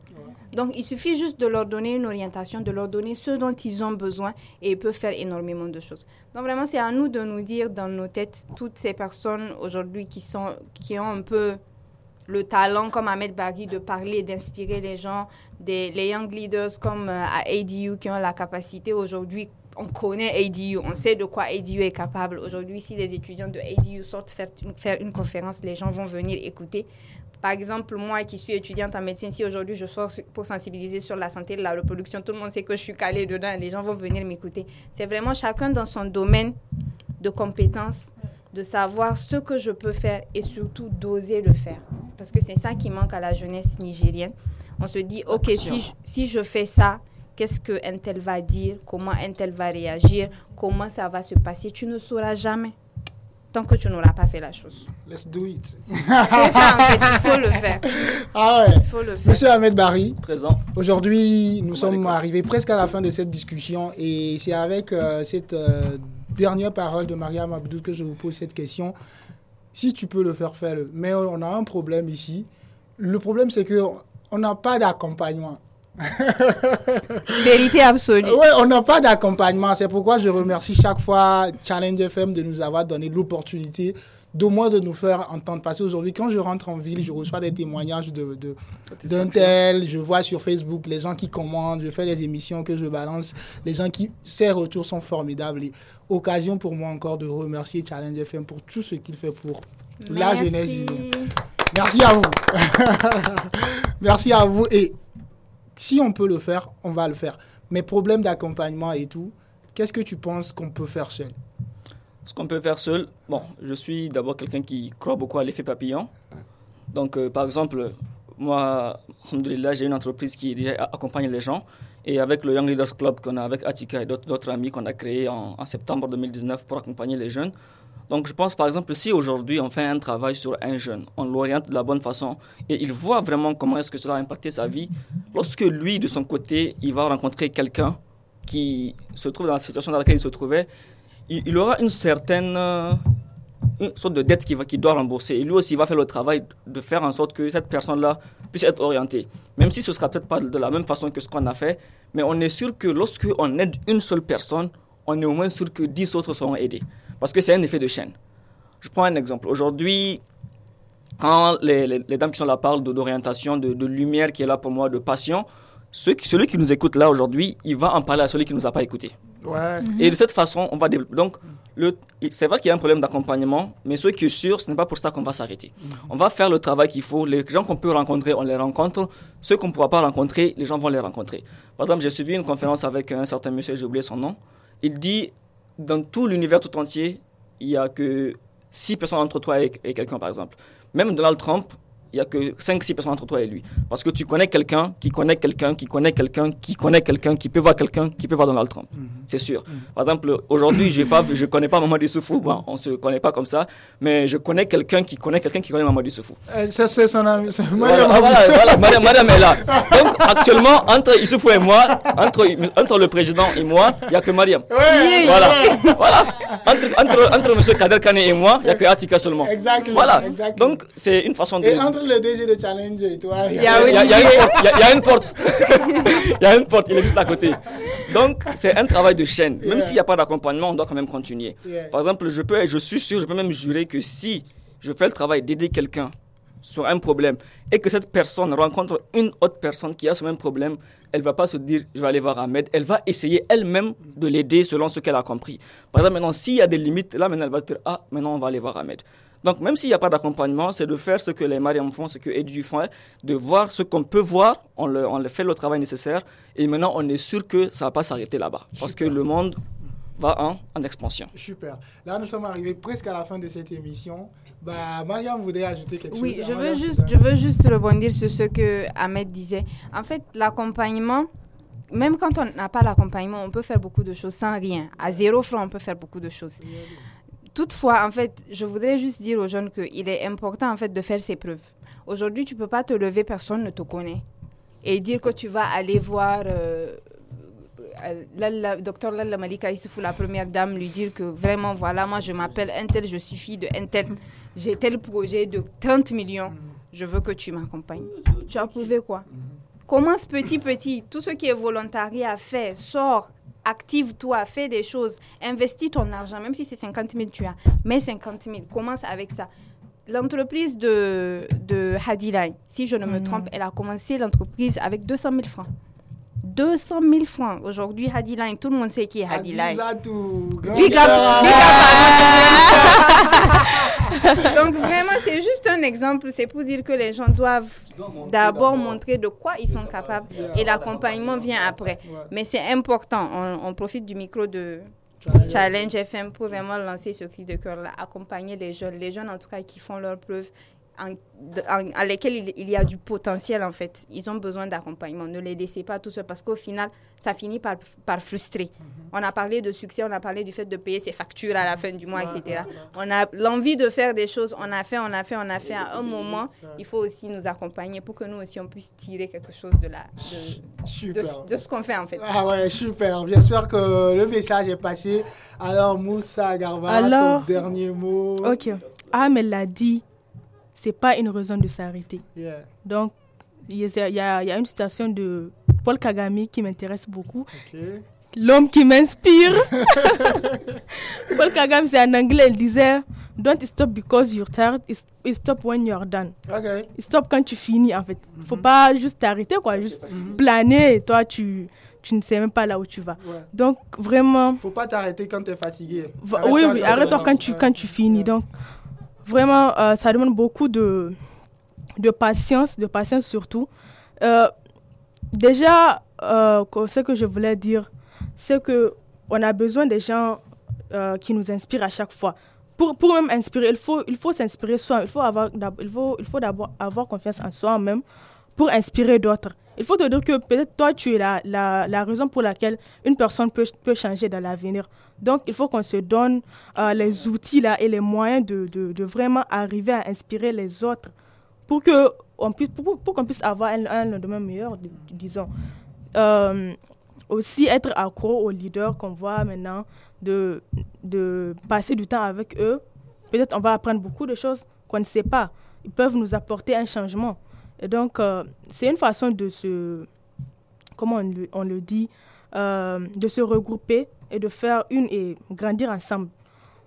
Donc, il suffit juste de leur donner une orientation, de leur donner ce dont ils ont besoin et ils peuvent faire énormément de choses. Donc, vraiment, c'est à nous de nous dire dans nos têtes, toutes ces personnes aujourd'hui qui, qui ont un peu le talent comme Ahmed Bagui de parler, d'inspirer les gens, des, les young leaders comme euh, à ADU qui ont la capacité aujourd'hui. On connaît ADU, on sait de quoi ADU est capable. Aujourd'hui, si les étudiants de ADU sortent faire une conférence, les gens vont venir écouter. Par exemple, moi qui suis étudiante en médecine, si aujourd'hui je sors pour sensibiliser sur la santé de la reproduction, tout le monde sait que je suis calée dedans et les gens vont venir m'écouter. C'est vraiment chacun dans son domaine de compétences, de savoir ce que je peux faire et surtout d'oser le faire. Parce que c'est ça qui manque à la jeunesse nigérienne. On se dit, OK, si je, si je fais ça, qu'est-ce que un tel va dire, comment un tel va réagir, comment ça va se passer? Tu ne sauras jamais tant que tu n'auras pas fait la chose. Let's do it. C'est ça, en fait, il faut le faire. Ah ouais. Il faut le faire. Monsieur Ahmed Barry, Présent. aujourd'hui, nous sommes arrivés presque à la fin de cette discussion et c'est avec euh, cette euh, dernière parole de Mariam Abdou que je vous pose cette question. Si tu peux le faire, fais-le. Mais on a un problème ici. Le problème, c'est que on n'a pas d'accompagnement. Vérité absolue. Ouais, on n'a pas d'accompagnement. C'est pourquoi je remercie chaque fois Challenge FM de nous avoir donné l'opportunité d'au moins de nous faire entendre. Parce qu'aujourd'hui, quand je rentre en ville, je reçois des témoignages de, de- d'un tel, je vois sur Facebook les gens qui commandent, je fais des émissions que je balance, les gens qui, ces retours sont formidables. Et occasion pour moi encore de remercier Challenge FM pour tout ce qu'il fait pour la jeunesse. Merci à vous. Merci à vous. Et si on peut le faire, on va le faire. Mais problème d'accompagnement et tout, qu'est-ce que tu penses qu'on peut faire seul? Ce qu'on peut faire seul, bon, je suis d'abord quelqu'un qui croit beaucoup à l'effet papillon. Donc, euh, par exemple, moi, j'ai une entreprise qui accompagne les gens. Et avec le Young Leaders Club qu'on a avec Atika et d'autres amis qu'on a créé en septembre 2019 pour accompagner les jeunes. Donc, je pense, par exemple, si aujourd'hui on fait un travail sur un jeune, on l'oriente de la bonne façon et il voit vraiment comment est-ce que cela a impacté sa vie, lorsque lui, de son côté, il va rencontrer quelqu'un qui se trouve dans la situation dans laquelle il se trouvait, il, aura une certaine euh, sorte de dette qu'il doit rembourser. Et lui aussi, il va faire le travail de faire en sorte que cette personne-là puisse être orientée. Même si ce sera peut-être pas de la même façon que ce qu'on a fait, mais on est sûr que lorsque on aide une seule personne, on est au moins sûr que 10 autres seront aidés. Parce que c'est un effet de chaîne. Je prends un exemple. Aujourd'hui, quand les, les- les dames qui sont là parlent d'orientation, de, de lumière qui est là pour moi, de passion, ceux qui- celui qui nous écoute là aujourd'hui, il va en parler à celui qui ne nous a pas écouté. Ouais. Et de cette façon, on va développer. Donc, le- c'est vrai qu'il y a un problème d'accompagnement, mais ce qui est sûr, ce n'est pas pour ça qu'on va s'arrêter. On va faire le travail qu'il faut. Les gens qu'on peut rencontrer, on les rencontre. Ceux qu'on ne pourra pas rencontrer, les gens vont les rencontrer. Par exemple, j'ai suivi une conférence avec un certain monsieur, j'ai oublié son nom. Il dit, dans tout l'univers tout entier, il n'y a que 6 personnes entre toi et, et quelqu'un, par exemple. Même Donald Trump, il n'y a que 5-6 personnes entre toi et lui. Parce que tu connais quelqu'un qui connaît quelqu'un qui connaît quelqu'un qui connaît quelqu'un qui peut voir quelqu'un qui peut voir Donald Trump. C'est sûr. Par exemple, aujourd'hui, je ne connais pas Mamadou Soufou. Bon, on ne se connaît pas comme ça. Mais je connais quelqu'un qui connaît quelqu'un qui connaît Mamadou Soufou. Euh, ça, c'est son ami. Voilà, voilà, madame, madame est là. Donc, actuellement, entre Issoufou et moi, entre, entre le président et moi, il n'y a que Mariam. Ouais, Voilà. voilà. Entre, entre, entre M. Kader Kane et moi, il n'y a que Atika seulement. Exactement. Voilà. Donc, c'est une façon de. Et entre le DG de Challenge et toi, il y a Il y, a- il y a une porte. Il y a- il y a une porte. Il y a une porte. Il est juste à côté. Donc, c'est un travail de chaîne. Même Yeah. s'il n'y a pas d'accompagnement, on doit quand même continuer. Yeah. Par exemple, je peux, je suis sûr, je peux même jurer que si je fais le travail d'aider quelqu'un sur un problème et que cette personne rencontre une autre personne qui a ce même problème, elle va pas se dire je vais aller voir Ahmed, elle va essayer elle-même de l'aider selon ce qu'elle a compris. Par exemple, maintenant, s'il y a des limites, là maintenant elle va se dire ah, maintenant on va aller voir Ahmed. Donc même s'il n'y a pas d'accompagnement, c'est de faire ce que les Mariam font, ce que Edu font, de voir ce qu'on peut voir, on, le, on le fait le travail nécessaire, et maintenant on est sûr que ça ne va pas s'arrêter là-bas. Parce que le monde va en, en expansion. Super. Là, nous sommes arrivés presque à la fin de cette émission. Bah, Mariam voudrait ajouter quelque Oui, chose. je Ah, veux, juste, je veux juste rebondir sur ce que Ahmed disait. En fait, l'accompagnement, même quand on n'a pas l'accompagnement, on peut faire beaucoup de choses sans rien. À zéro franc, on peut faire beaucoup de choses. Toutefois, en fait, je voudrais juste dire aux jeunes qu'il est important en fait de faire ses preuves. Aujourd'hui, tu peux pas te lever, personne ne te connaît, et dire que tu vas aller voir euh, euh, Lalla- docteur Lalla Malika Issoufou, la première dame, lui dire que vraiment, voilà, moi je m'appelle Intel, je suis fille de Intel, j'ai tel projet de 30 millions, je veux que tu m'accompagnes. Tu as prouvé quoi? Commence petit, petit. Tout ce qui est volontariat, fais, sors, active-toi, fais des choses, investis ton argent, même si c'est 50 000, tu as, mets 50 000, commence avec ça. L'entreprise de, de Hadiline, si je ne me trompe, elle a commencé l'entreprise avec 200 000 francs. 200 000 francs. Aujourd'hui, Hadiline, tout le monde sait qui est Hadiline. Big up, big up. Donc vraiment, c'est juste un exemple. C'est pour dire que les gens doivent d'abord montrer de quoi ils sont capables et l'accompagnement vient après. Mais c'est important. On, on profite du micro de Challenge FM pour vraiment lancer ce cri de cœur-là, accompagner les jeunes, les jeunes en tout cas qui font leurs preuves, en, en- à lesquels il, il y a du potentiel en fait. Ils ont besoin d'accompagnement. Ne les laissez pas tout seuls parce qu'au final, ça finit par, par frustrer. On a parlé de succès, on a parlé du fait de payer ses factures à la fin du mois, etc. On a l'envie de faire des choses, on a fait, on a fait, on a fait. À un moment, il faut aussi nous accompagner pour que nous aussi on puisse tirer quelque chose de, la, de, de, ce qu'on fait en fait. Ah ouais, super. J'espère que le message est passé. Alors, Moussa Garba, Alors- ton dernier mot. Ok. Ahmed l'a dit, c'est pas une raison de s'arrêter. Yeah. Donc, il y, a, y y une citation de Paul Kagame qui m'intéresse beaucoup. L'homme qui m'inspire. Paul Kagame, c'est en anglais, il disait Don't stop because you're tired, stop when you're done. Stop quand tu finis, en fait. Faut pas juste t'arrêter, quoi. Juste planer et toi, tu, tu ne sais même pas là où tu vas. Ouais. Donc, vraiment, Faut pas t'arrêter quand t'es fatigué. Va- Arrête-toi oui, arrête-toi quand tu, quand tu finis. Ouais. Donc, vraiment, euh, ça demande beaucoup de, de patience, de patience surtout. Euh, déjà, euh, ce que je voulais dire, c'est que on a besoin des gens qui nous inspirent à chaque fois. Pour, pour même inspirer, il faut, il faut s'inspirer soi. Il faut avoir, il faut, il faut d'abord avoir confiance en soi-même pour inspirer d'autres. Il faut te dire que peut-être toi, tu es la, la, la raison pour laquelle une personne peut, peut changer dans l'avenir. Donc, il faut qu'on se donne euh, les outils là, et les moyens de, de, vraiment arriver à inspirer les autres pour que on puisse, pour, pour qu'on puisse avoir un, un lendemain meilleur, di- disons. Euh, aussi être accro aux leaders qu'on voit maintenant, de, de passer du temps avec eux. Peut-être on va apprendre beaucoup de choses qu'on ne sait pas. Ils peuvent nous apporter un changement. Et donc, euh, c'est une façon de se, comment on le, dit, euh, de se regrouper et de faire une et grandir ensemble.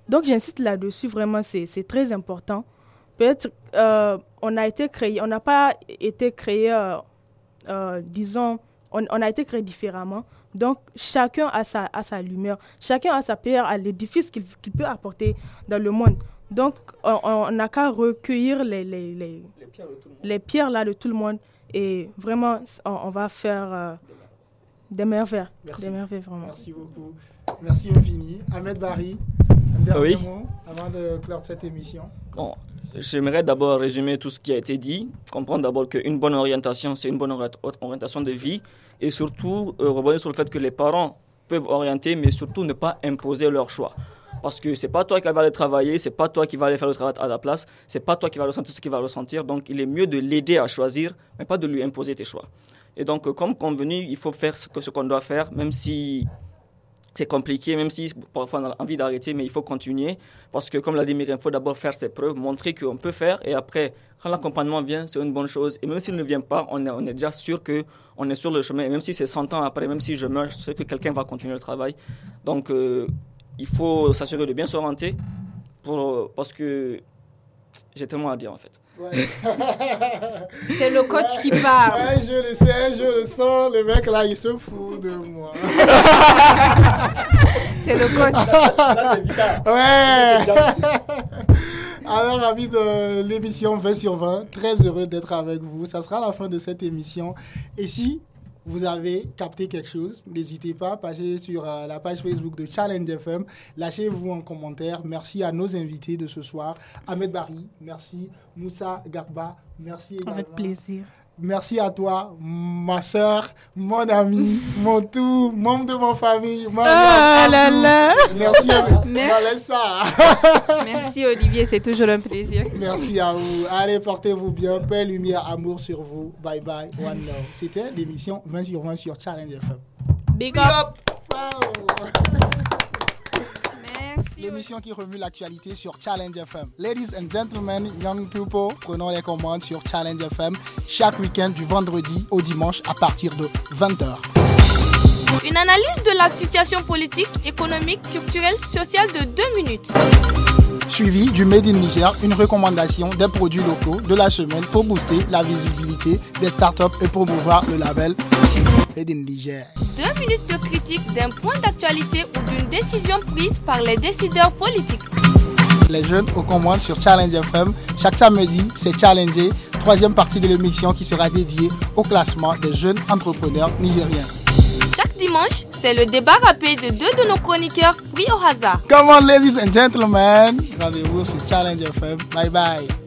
Donc, j'insiste là-dessus, vraiment, c'est très important. Peut-être euh, on a été créé, on n'a pas été créé, euh, disons, on, a été créé différemment. Donc, chacun a sa, a sa lumière, chacun a sa pierre à l'édifice qu'il qu'il peut apporter dans le monde. Donc, on- n'a qu'à recueillir les, les, les, les pierres là de tout le monde et vraiment, on, on va faire euh, des merveilles. Merci. Des merveilles, vraiment. Merci beaucoup. Merci infini. Ahmed Barry, un dernier Oui. mot avant de clore cette émission. Bon, j'aimerais d'abord résumer tout ce qui a été dit, comprendre d'abord qu'une bonne orientation, c'est une bonne ori- orientation de vie, et surtout euh, revenir sur le fait que les parents peuvent orienter, mais surtout ne pas imposer leur choix. Parce que c'est pas toi qui vas aller travailler, c'est pas toi qui vas aller faire le travail à la place, c'est pas toi qui vas ressentir ce qu'il va ressentir. Donc il est mieux de l'aider à choisir, mais pas de lui imposer tes choix. Et donc, euh, comme convenu, il faut faire ce qu'on doit faire, même si c'est compliqué, même si parfois on a envie d'arrêter, mais il faut continuer. Parce que, comme l'a dit Myriam, il faut d'abord faire ses preuves, montrer qu'on peut faire. Et après, quand l'accompagnement vient, c'est une bonne chose. Et même s'il ne vient pas, on est, on est déjà sûr qu'on est sur le chemin. Et même si c'est 100 ans après, même si je meurs, je sais que quelqu'un va continuer le travail. Donc, euh, il faut s'assurer de bien s'orienter pour, parce que j'ai tellement à dire en fait. C'est le coach qui parle. Ouais, je le sais, je le sens. Le mec là, il se fout de moi. C'est le coach. Ouais. Alors, amis de l'émission 20 sur 20, très heureux d'être avec vous. Ça sera la fin de cette émission. Et si vous avez capté quelque chose, n'hésitez pas, passez sur euh, la page Facebook de Challenge FM, lâchez-vous un commentaire. Merci à nos invités de ce soir, Ahmed Barry, merci, Moussa Garba, merci également. Avec plaisir. Merci à toi, ma soeur, mon ami, mon tout, membre de ma famille. ma Ah là là. Merci, laisse ça. Merci Olivier, c'est toujours un plaisir. Merci à vous. Allez, portez-vous bien. Paix, lumière, amour sur vous. Bye bye. One love. C'était l'émission 20 sur 20 sur Challenge FM. Big up. Merci. L'émission qui remue l'actualité sur Challenge FM. Ladies and gentlemen, young people, prenons les commandes sur Challenge FM chaque week-end du vendredi au dimanche à partir de 20h. Une analyse de la situation politique, économique, culturelle, sociale de deux minutes. Suivi du Made in Niger, une recommandation des produits locaux de la semaine pour booster la visibilité des startups et promouvoir le label In Niger. Deux minutes de critique d'un point d'actualité ou d'une décision prise par les décideurs politiques. Les jeunes aux commandes sur Challenge FM. Chaque samedi, c'est Challenger, troisième partie de l'émission qui sera dédiée au classement des jeunes entrepreneurs nigériens. Chaque dimanche, c'est le débat rapide de deux de nos chroniqueurs pris au hasard. Come on, ladies and gentlemen. Rendez-vous sur Challenge FM. Bye bye.